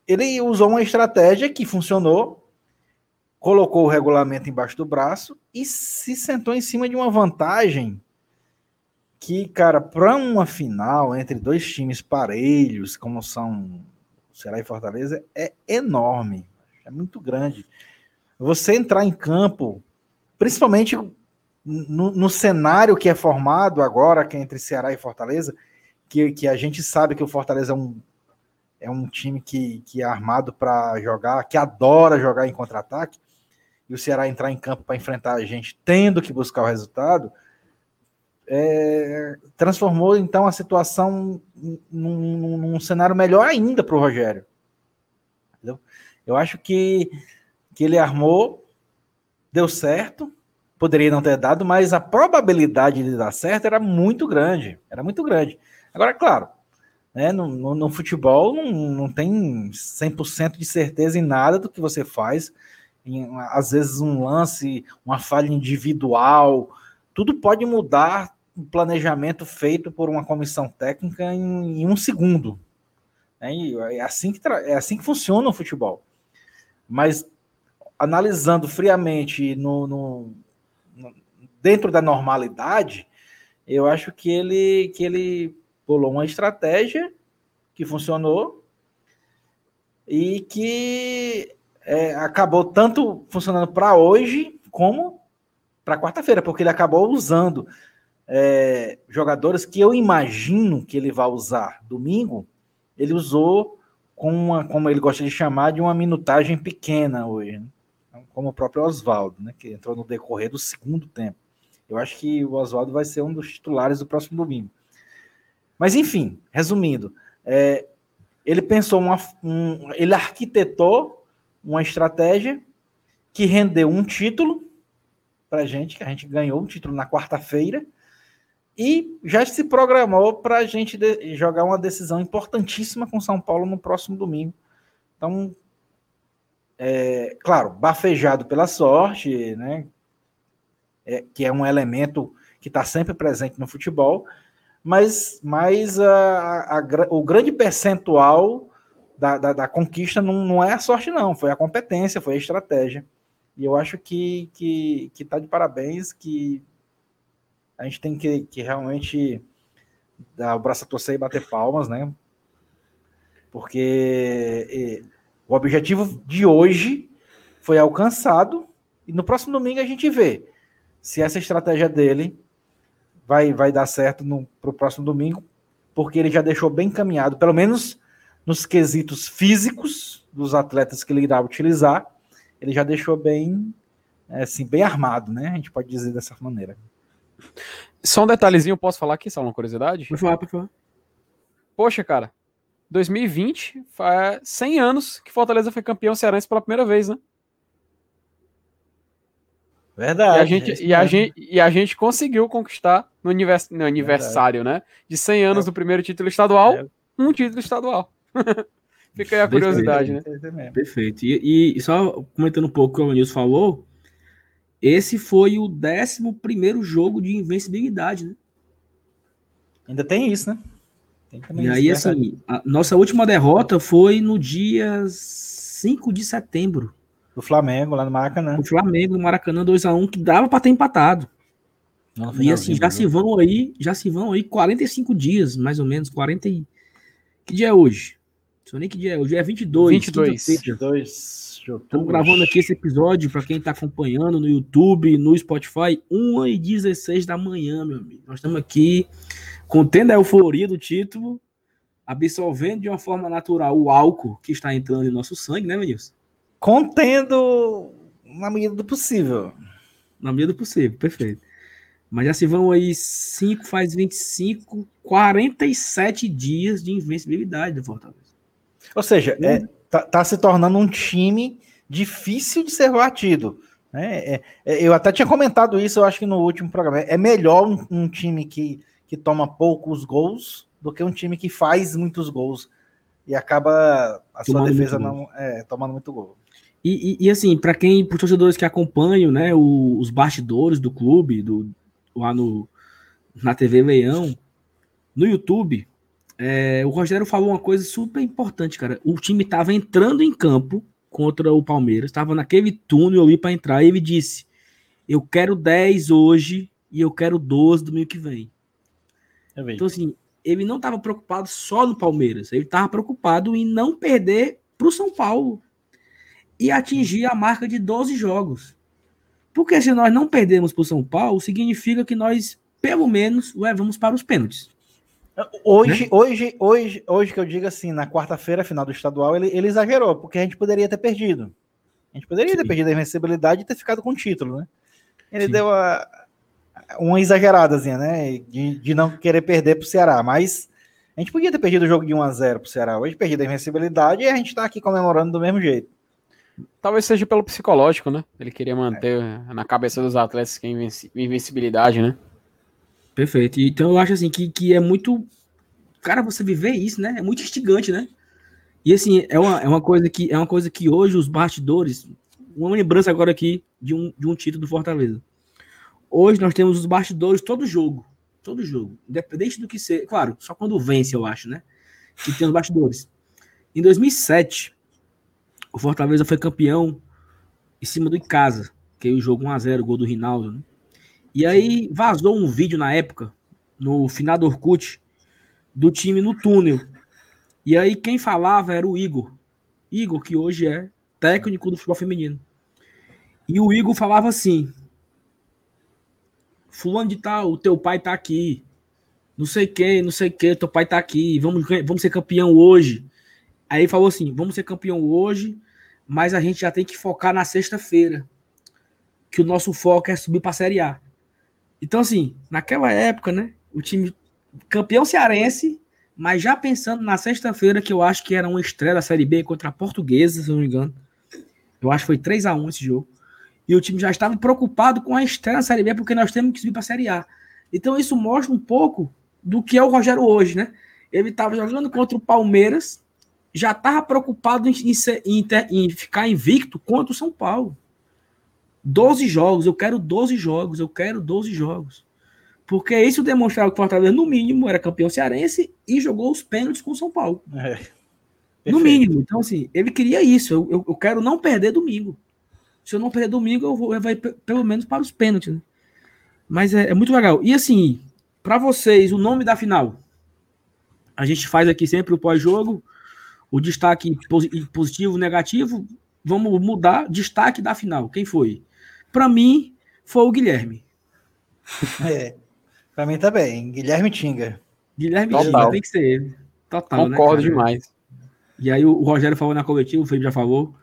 ele usou uma estratégia que funcionou, colocou o regulamento embaixo do braço e se sentou em cima de uma vantagem que, cara, para uma final entre dois times parelhos, como são Ceará e Fortaleza, é enorme é muito grande. Você entrar em campo, principalmente no, no cenário que é formado agora, que é entre Ceará e Fortaleza, que, que a gente sabe que o Fortaleza é um, é um time que, que é armado para jogar, que adora jogar em contra-ataque, e o Ceará entrar em campo para enfrentar a gente tendo que buscar o resultado, é, transformou então a situação num, num cenário melhor ainda para o Rogério. Entendeu? Eu acho que, que ele armou, deu certo, poderia não ter dado, mas a probabilidade de dar certo era muito grande. Era muito grande. Agora, claro, Né? No, no, no futebol não, não tem 100% de certeza em nada do que você faz. Em, às vezes um lance, uma falha individual, tudo pode mudar o planejamento feito por uma comissão técnica em, em um segundo. Né? É, assim que é assim que funciona o futebol. Mas analisando friamente no, no, no, dentro da normalidade, eu acho que ele, que ele bolou uma estratégia que funcionou e que é, acabou tanto funcionando para hoje como para quarta-feira, porque ele acabou usando é, jogadores que eu imagino que ele vai usar domingo, ele usou com uma, como ele gosta de chamar, de uma minutagem pequena hoje. Né? como o próprio Oswaldo, né, que entrou no decorrer do segundo tempo. Eu acho que o Oswaldo vai ser um dos titulares do próximo domingo. Mas, enfim, resumindo, é, ele pensou, uma, um, ele arquitetou uma estratégia que rendeu um título para a gente, que a gente ganhou um título na quarta-feira, e já se programou para a gente jogar uma decisão importantíssima com São Paulo no próximo domingo. Então, é, claro, bafejado pela sorte, né? É, que é um elemento que está sempre presente no futebol, mas, mas a, a, o grande percentual da, da, da, conquista não, não é a sorte, não, foi a competência, foi a estratégia. E eu acho que, que, que tá de parabéns, que a gente tem que, que realmente dar o braço a torcer e bater palmas, né? Porque o objetivo de hoje foi alcançado e no próximo domingo a gente vê se essa estratégia dele vai, vai dar certo para o próximo domingo, porque ele já deixou bem caminhado, pelo menos nos quesitos físicos dos atletas que ele irá utilizar, ele já deixou bem assim, bem armado, né? A gente pode dizer dessa maneira. Só um detalhezinho, posso falar aqui, só uma curiosidade? Por favor, por favor. Poxa, cara, 2020, faz 100 anos que Fortaleza foi campeão cearense pela primeira vez, né? Verdade. E a gente, é e a gente, e a gente conseguiu conquistar no, univers, no aniversário, Verdade. né? De 100 anos é. do primeiro título estadual, é. um título estadual. Fica aí a curiosidade, né? Perfeito. E, e, só comentando um pouco o que o Nilson falou, esse foi o 11 primeiro jogo de invencibilidade, né? Ainda tem isso, né? e aí, assim, a nossa última derrota foi no dia 5 de setembro. Do Flamengo, lá no Maracanã. O Flamengo, no Maracanã, 2x1, que dava para ter empatado. Não, e assim, já se vão aí, já se vão aí 45 dias, mais ou menos, 40 e... Que dia é hoje? Não sei nem que dia é hoje, é 22. 22. 22 Estamos gravando aqui esse episódio para quem está acompanhando no YouTube, no Spotify, 1 e 16 da manhã, meu amigo. Nós estamos aqui contendo a euforia do título, absorvendo de uma forma natural o álcool que está entrando em nosso sangue, né, Vinícius? Contendo na medida do possível. Na medida do possível, perfeito. Mas já se vão aí 5, faz 25, 47 dias de invencibilidade do Fortaleza. Ou seja, é, tá, tá, se tornando um time difícil de ser batido. Né? É, é, eu até tinha comentado isso, eu acho que no último programa. É melhor um, um time que que toma poucos gols do que um time que faz muitos gols e acaba a sua tomando defesa não é, tomando muito gol. E, e, e assim, para quem, para os torcedores que acompanham, né, o, os bastidores do clube, do, lá no, na TV Leão, no YouTube, é, o Rogério falou uma coisa super importante, cara. O time estava entrando em campo contra o Palmeiras, estava naquele túnel ali para entrar, e ele disse: Eu quero 10 hoje e eu quero 12 domingo que vem. Então, assim, ele não estava preocupado só no Palmeiras, ele estava preocupado em não perder para o São Paulo e atingir a marca de 12 jogos. Porque se nós não perdemos para o São Paulo, significa que nós, pelo menos, levamos para os pênaltis. Hoje, né? hoje, hoje, hoje que eu digo assim, na quarta-feira, final do estadual, ele, ele exagerou, porque a gente poderia ter perdido. A gente poderia Sim. ter perdido a invencibilidade e ter ficado com o título, né? Ele Sim. deu a, uma exageradazinha, né? De, de não querer perder pro Ceará, mas a gente podia ter perdido o jogo de 1 a 0 pro Ceará, hoje perdido a invencibilidade e a gente tá aqui comemorando do mesmo jeito. Talvez seja pelo psicológico, né? Ele queria manter é. na cabeça dos atletas que invencibilidade, né? Perfeito. Então eu acho assim que, que é muito cara, você viver isso, né? É muito instigante, né? E assim, é uma, é uma coisa que é uma coisa que hoje os bastidores, uma lembrança agora aqui de um, de um título do Fortaleza. Hoje nós temos os bastidores todo jogo, todo jogo, independente do que ser, claro, só quando vence, eu acho, né? Que tem os bastidores. Em 2007, o Fortaleza foi campeão em cima do Icasa, que é o jogo 1 a 0, gol do Rinaldo, né? E aí vazou um vídeo na época, no final do Orkut, do time no túnel. E aí quem falava era o Igor. Igor, que hoje é técnico do futebol feminino. E o Igor falava assim: Fulano de tal, o teu pai tá aqui. Não sei quem, não sei quem, teu pai tá aqui. Vamos, vamos ser campeão hoje. Aí falou assim: vamos ser campeão hoje, mas a gente já tem que focar na sexta-feira. Que o nosso foco é subir para a Série A. Então, assim, naquela época, né? O time campeão cearense, mas já pensando na sexta-feira, que eu acho que era uma estreia da Série B contra a Portuguesa, se não me engano. Eu acho que foi 3 a 1 esse jogo. E o time já estava preocupado com a estreia na Série B, porque nós temos que subir para a Série A. Então isso mostra um pouco do que é o Rogério hoje, né? Ele estava jogando contra o Palmeiras, já estava preocupado em, em, em, ficar invicto contra o São Paulo. 12 jogos, eu quero 12 jogos, eu quero 12 jogos. Porque isso demonstrava que o Fortaleza, no mínimo, era campeão cearense e jogou os pênaltis com o São Paulo. É. No mínimo. Então, assim, ele queria isso. Eu, eu, eu, quero não perder domingo. Se eu não perder domingo, eu vou, eu vou pelo menos para os pênaltis. Né? Mas é, é, muito legal. E assim, para vocês, o nome da final. A gente faz aqui sempre o pós-jogo, o destaque positivo, negativo. Vamos mudar. Destaque da final. Quem foi? Para mim, foi o Guilherme. É. Pra mim também. Guilherme Tinga. Guilherme Total. Tinga, tem que ser ele. Total, né, Concordo né, demais. E aí o Rogério falou na coletiva, o Felipe já falou,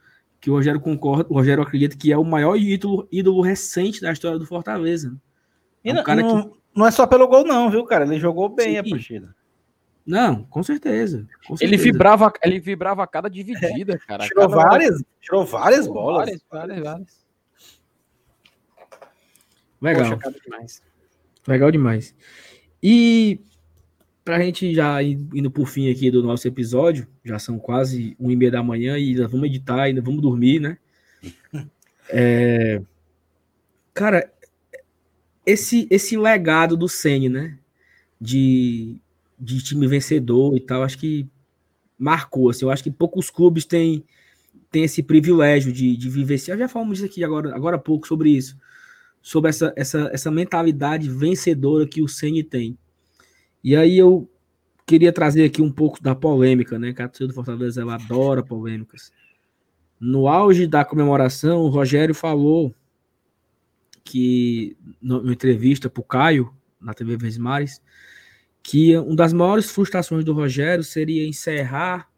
que o Rogério concorda, o Rogério acredita que é o maior ídolo, ídolo recente da história do Fortaleza. É um cara não, que... não é só pelo gol, não, viu, cara? Ele jogou bem Sim. a partida. Não, com certeza, com certeza. Ele vibrava, ele vibrava a cada dividida, é. cara. Tirou, cada várias, tirou várias bolas. Várias, várias, várias. Legal. Poxa, demais. Legal demais. E pra gente já indo por fim aqui do nosso episódio, já são quase um e meia da manhã e ainda vamos editar, ainda vamos dormir, né? É... Cara, esse, esse legado do Sene, né? De, de time vencedor e tal, acho que marcou, assim, eu acho que poucos clubes têm, têm esse privilégio de, de viver. Já falamos aqui agora, agora há pouco sobre isso sobre essa, essa, essa mentalidade vencedora que o Ceni tem. E aí eu queria trazer aqui um pouco da polêmica, né? Que a torcida do Fortaleza ela adora polêmicas. No auge da comemoração, o Rogério falou que, numa entrevista para o Caio, na TV Vesmares, que uma das maiores frustrações do Rogério seria encerrar.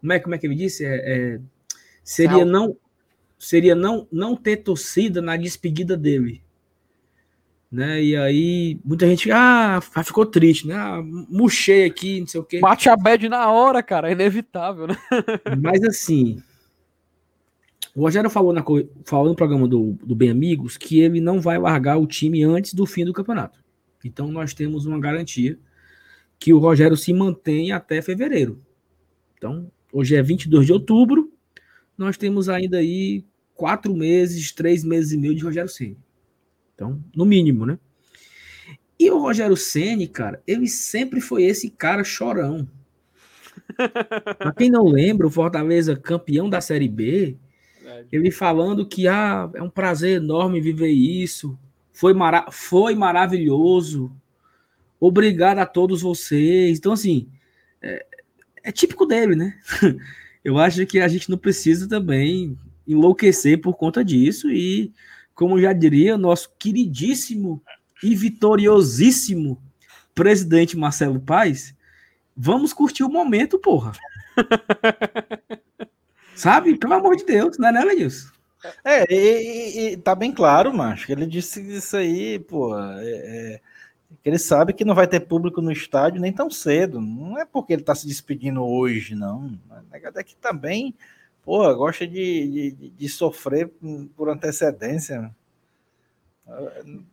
Como é, como é que ele disse? É, é, seria não seria não, não ter torcida na despedida dele. Né? E aí, muita gente, ah, ficou triste, né? Ah, murchei aqui, não sei o quê. Bate a bad na hora, cara, é inevitável, né? Mas assim, o Rogério falou, na, falou no programa do, do Bem Amigos que ele não vai largar o time antes do fim do campeonato. Então nós temos uma garantia que o Rogério se mantém até fevereiro. Então, hoje é 22 de outubro, nós temos ainda aí quatro meses, três meses e meio de Rogério Ceni. Então, no mínimo, né? E o Rogério Ceni, cara, ele sempre foi esse cara chorão. pra quem não lembra, o Fortaleza campeão da Série B, ele falando que ah, é um prazer enorme viver isso, foi, mara foi maravilhoso, obrigado a todos vocês. Então, assim, é, é típico dele, né? eu acho que a gente não precisa também enlouquecer por conta disso e, como já diria, nosso queridíssimo e vitoriosíssimo presidente Marcelo Paes, vamos curtir o momento, porra. Sabe? Pelo amor de Deus, não é nada disso. É, e, e, tá bem claro, macho, que ele disse isso aí, pô, é, é, ele sabe que não vai ter público no estádio nem tão cedo. Não é porque ele tá se despedindo hoje, não. É que também, pô, gosta de, de, de sofrer por antecedência.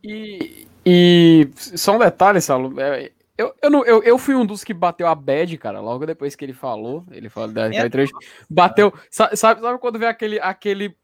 E, e só um detalhe, Saulo, é, Eu, eu, não, eu, eu fui um dos que bateu a bad, cara, logo depois que ele falou. Ele falou daquela É. entrevista. Bateu. sa- Sabe, sabe quando vê aquele. aquele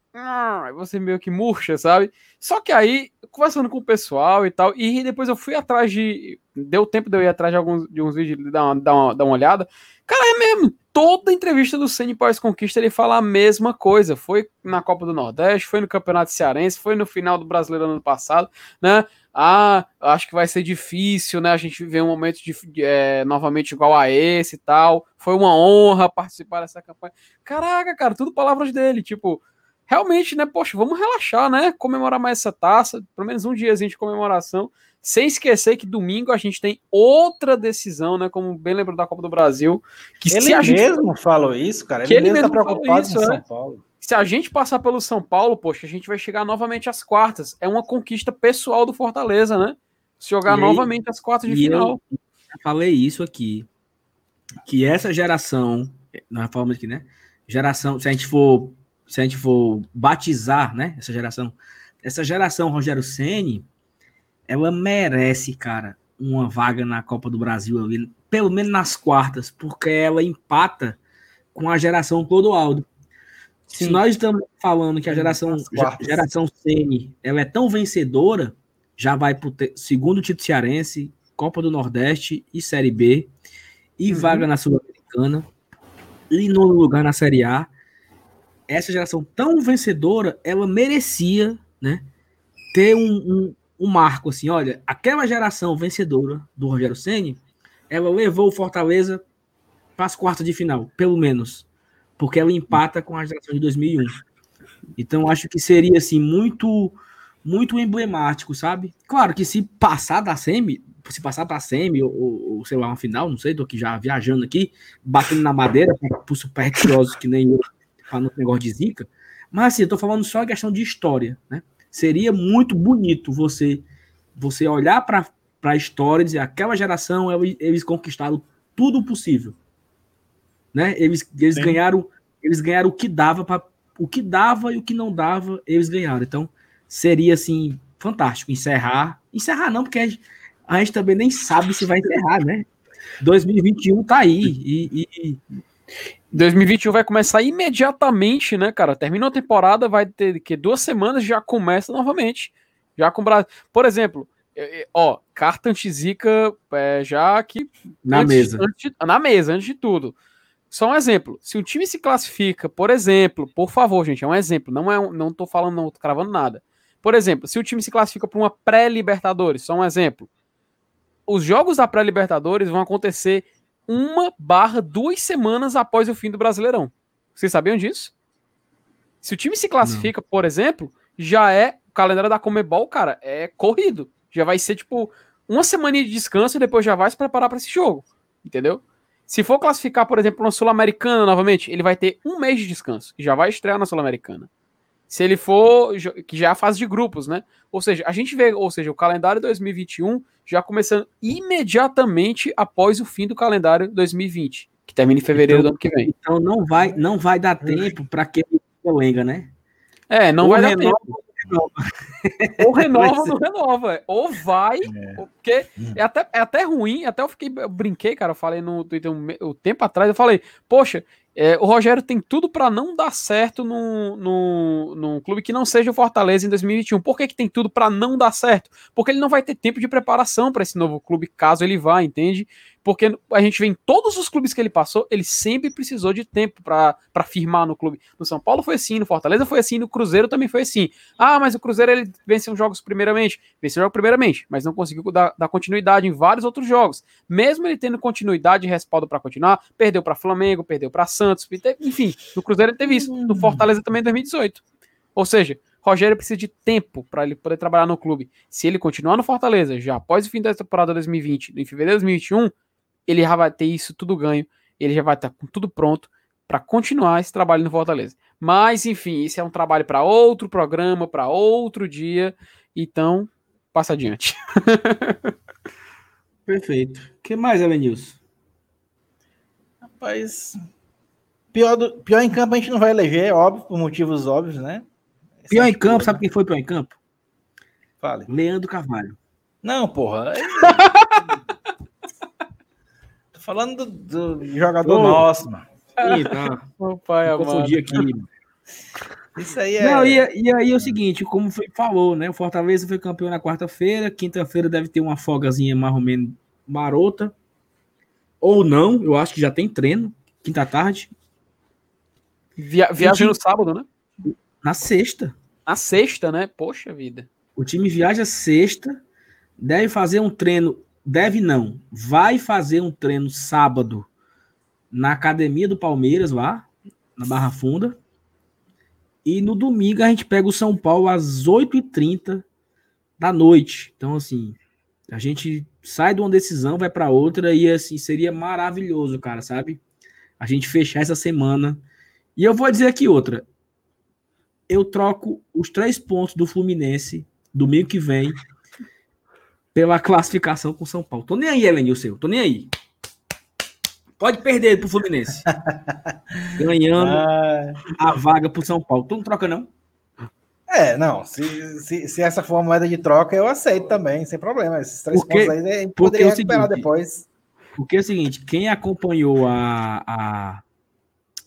você meio que murcha, sabe? Só que aí, conversando com o pessoal e tal, e depois eu fui atrás de. Deu tempo de eu ir atrás de alguns de uns vídeos dar uma, dar uma, dar uma olhada. Cara, é mesmo. Toda entrevista do Ceni pós-conquista ele fala a mesma coisa. Foi na Copa do Nordeste, foi no Campeonato Cearense, foi no final do Brasileiro ano passado, né? Ah, acho que vai ser difícil, né? A gente viver um momento de, de, é, novamente igual a esse e tal. Foi uma honra participar dessa campanha. Caraca, cara, tudo palavras dele. Tipo, realmente, né? Poxa, vamos relaxar, né? Comemorar mais essa taça, pelo menos um diazinho de comemoração. Sem esquecer que domingo a gente tem outra decisão, né? Como bem lembrou da Copa do Brasil. Que Ele se a gente mesmo falou isso, cara. Que Ele, ele mesmo tá mesmo preocupado isso, com. São Paulo. se a gente passar pelo São Paulo, poxa, a gente vai chegar novamente às quartas. É uma conquista pessoal do Fortaleza, né? Se jogar E aí- novamente às quartas de e final. eu falei isso aqui, que essa geração, nós falamos aqui, né? Geração, se a gente for, se a gente for batizar, né? Essa geração, essa geração Rogério Ceni, ela merece, cara, uma vaga na Copa do Brasil ali, pelo menos nas quartas, porque ela empata com a geração Clodoaldo. Se Sim. nós estamos falando que a geração geração Ceni, ela é tão vencedora, já vai para o segundo título cearense, Copa do Nordeste e Série B, e Uhum. vaga na Sul-Americana, e nono lugar na Série A. Essa geração tão vencedora, ela merecia, né, ter um, um, um marco assim, olha, aquela geração vencedora do Rogério Ceni, ela levou o Fortaleza para as quartas de final, pelo menos, porque ela empata com a geração de 2001. Então acho que seria assim muito muito emblemático, sabe? Claro que se passar da semi, se passar para semi ou, ou, sei lá, uma final, não sei, tô aqui já viajando aqui, batendo na madeira por supersticiosos que nem eu, falando negócio de zica, mas assim, eu tô falando só a questão de história, né? Seria muito bonito você você olhar para a história e dizer aquela geração eles, conquistaram tudo possível, né? Eles, eles Sim. ganharam eles ganharam o que dava para o que dava e o que não dava eles ganharam. Então seria assim fantástico encerrar, encerrar não porque a gente, a gente também nem sabe se vai encerrar, né? 2021 tá aí e, e 2021 vai começar imediatamente, né, cara? Terminou a temporada, vai ter que duas semanas já começa novamente. Já com o Brasil. Por exemplo, ó, carta antizica é, já aqui na antes- mesa. antes de- na mesa, antes de tudo. Só um exemplo. Se o time se classifica, por exemplo, por favor, gente, é um exemplo, não é um, não tô falando, não tô cravando nada. Por exemplo, se o time se classifica para uma pré-Libertadores, só um exemplo. Os jogos da pré-Libertadores vão acontecer uma barra duas semanas após o fim do Brasileirão. Vocês sabiam disso? Se o time se classifica, por exemplo, já é o calendário da Comebol, cara, é corrido. Já vai ser tipo uma semana de descanso e depois já vai se preparar para esse jogo, entendeu? Se for classificar, por exemplo, na Sul-Americana novamente, ele vai ter um mês de descanso e já vai estrear na Sul-Americana. Se ele for, que já é a fase de grupos, né? Ou seja, a gente vê, ou seja, o calendário 2021 já começando imediatamente após o fim do calendário 2020, que termina em fevereiro Então- do ano que vem. Então não vai não vai dar tempo para que lenga, né? É, não Ou vai dar renova, tempo. Ou renova Vai ou não renova. é. Ou vai, ou- porque é até, é até ruim, até eu fiquei, eu brinquei, cara, eu falei no Twitter um, um tempo atrás, eu falei, poxa, é, o Rogério tem tudo pra não dar certo num, clube que não seja o Fortaleza em 2021. Por que, que tem tudo pra não dar certo? Porque ele não vai ter tempo de preparação pra esse novo clube, caso ele vá, entende? Porque a gente vê em todos os clubes que ele passou, ele sempre precisou de tempo pra firmar no clube. No São Paulo foi assim, no Fortaleza foi assim, no Cruzeiro também foi assim. Ah, mas o Cruzeiro ele venceu os jogos primeiramente. Venceu o jogo primeiramente, mas não conseguiu dar, dar continuidade em vários outros jogos. Mesmo ele tendo continuidade e respaldo para continuar, perdeu para Flamengo, perdeu para Santos, enfim, no Cruzeiro ele teve isso. No Fortaleza também em 2018. Ou seja, Rogério precisa de tempo para ele poder trabalhar no clube. Se ele continuar no Fortaleza já após o fim da temporada 2020, em fevereiro de 2021, ele já vai ter isso tudo ganho, ele já vai estar com tudo pronto para continuar esse trabalho no Fortaleza. Mas, enfim, isso é um trabalho para outro programa, para outro dia. Então, passa adiante. Perfeito. O que mais, Elenilson? Rapaz, pior, do, pior em campo a gente não vai eleger, é óbvio, por motivos óbvios, né? Pior em campo, coisas, sabe né? quem foi pior em campo? Fale. Leandro Carvalho. Não, porra. falando do, do jogador Ô. nosso, mano. Ih, tá. Meu pai amado. confundi aqui. Isso aí é. Não, e, e aí é o seguinte, como foi, falou, né? O Fortaleza foi campeão na quarta-feira, quinta-feira deve ter uma folgazinha mais ou menos marota. Ou não, eu acho que já tem treino, quinta tarde. Via viagem no sábado, né? Na sexta. Na sexta, né? Poxa vida. O time viaja sexta, deve fazer um treino, deve não, vai fazer um treino sábado na academia do Palmeiras lá, na Barra Funda. E no domingo a gente pega o São Paulo às 8h30 da noite. Então, assim, a gente sai de uma decisão, vai para outra e, assim, seria maravilhoso, cara, sabe? A gente fechar essa semana. E eu vou dizer aqui outra. Eu troco os três pontos do Fluminense domingo que vem pela classificação com São Paulo. Tô nem aí, Elenilson, tô nem aí. Pode perder pro Fluminense. Ganhando Ah, a vaga pro São Paulo. Tu não troca, não? é, não. Se, se, se essa for a moeda de troca, eu aceito também, sem problema. Esses três Porque- pontos aí poderia é recuperar seguinte, depois. Porque é o seguinte, quem acompanhou a, a-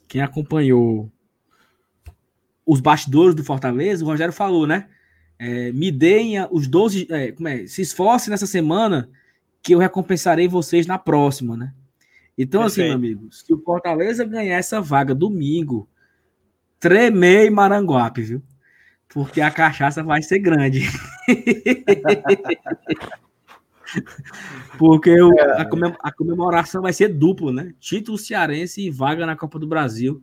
quem acompanhou os bastidores do Fortaleza, o Rogério falou, né? É, me deem os 12, é, como é? Se esforce nessa semana que eu recompensarei vocês na próxima, né? Então, assim, Perfeito. meu amigo, se o Fortaleza ganhar essa vaga domingo, tremei Maranguape, viu? Porque a cachaça vai ser grande. Porque o- a, comem- a comemoração vai ser duplo, né? Título cearense e vaga na Copa do Brasil.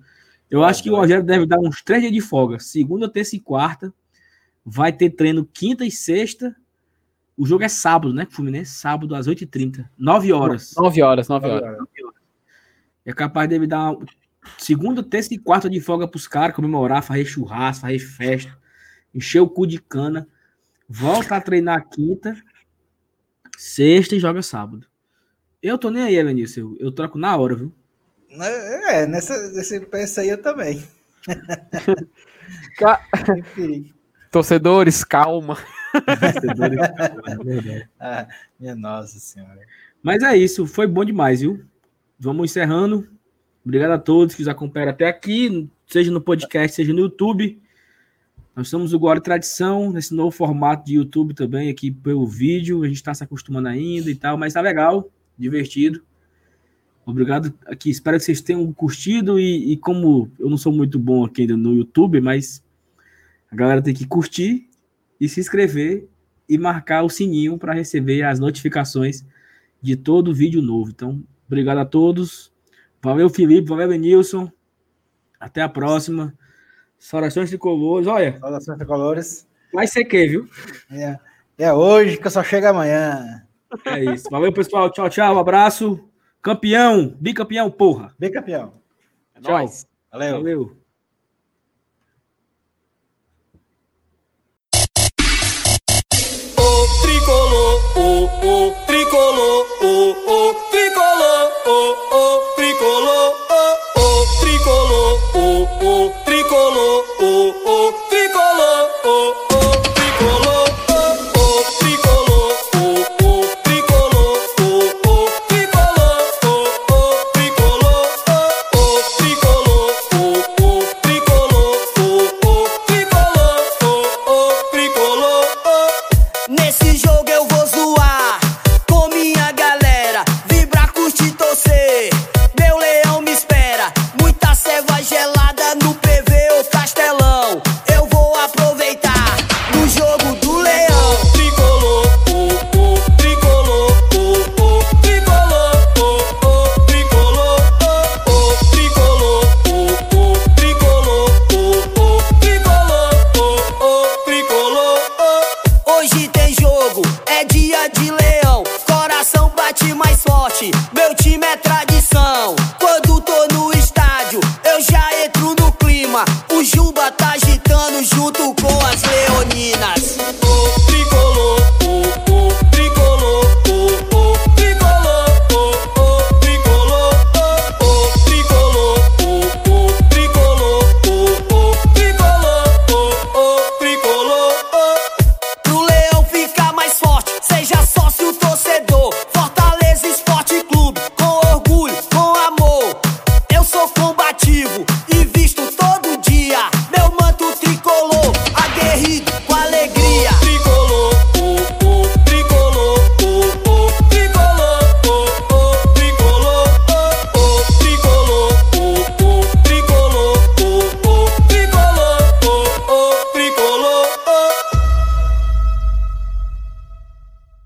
Eu acho que o Rogério deve dar uns três dias de folga. Segunda, terça e quarta. Vai ter treino quinta e sexta. O jogo é sábado, né? Fluminense, sábado às 8h30. 9 horas. 9 horas, 9 horas. É capaz de dar segunda, terça e quarta de folga pros caras, comemorar, fazer churrasco, fazer festa, encher o cu de cana, volta a treinar quinta, sexta e joga sábado. Eu tô nem aí, Elenilson. Eu, eu troco na hora, viu? É, nessa, nesse preço aí eu também. Ca- Enfim. Torcedores, calma. Ah, minha nossa senhora. Mas é isso, foi bom demais, viu? Vamos encerrando. Obrigado a todos que nos acompanharam até aqui, seja no podcast, seja no YouTube. Nós somos o Glória Tradição, nesse novo formato de YouTube também, aqui pelo vídeo. A gente está se acostumando ainda e tal, mas tá legal, divertido. Obrigado aqui, espero que vocês tenham curtido. E, e como eu não sou muito bom aqui ainda no YouTube, mas a galera tem que curtir e se inscrever e marcar o sininho para receber as notificações de todo vídeo novo. Então, obrigado a todos. Valeu, Felipe. Valeu, Benilson. Até a próxima. Saudações tricolores. Olha, Saudações tricolores. vai ser que, viu? É, é hoje que eu só chego amanhã. É isso. Valeu, pessoal. Tchau, tchau. Um abraço. Campeão. Bicampeão, porra. Bem campeão. É Tchau. nóis. Valeu. Valeu. oh, oh, tricolor, oh, oh, tricolor, oh, oh, tricolor, oh, oh, tricolor, oh, oh, tricolor.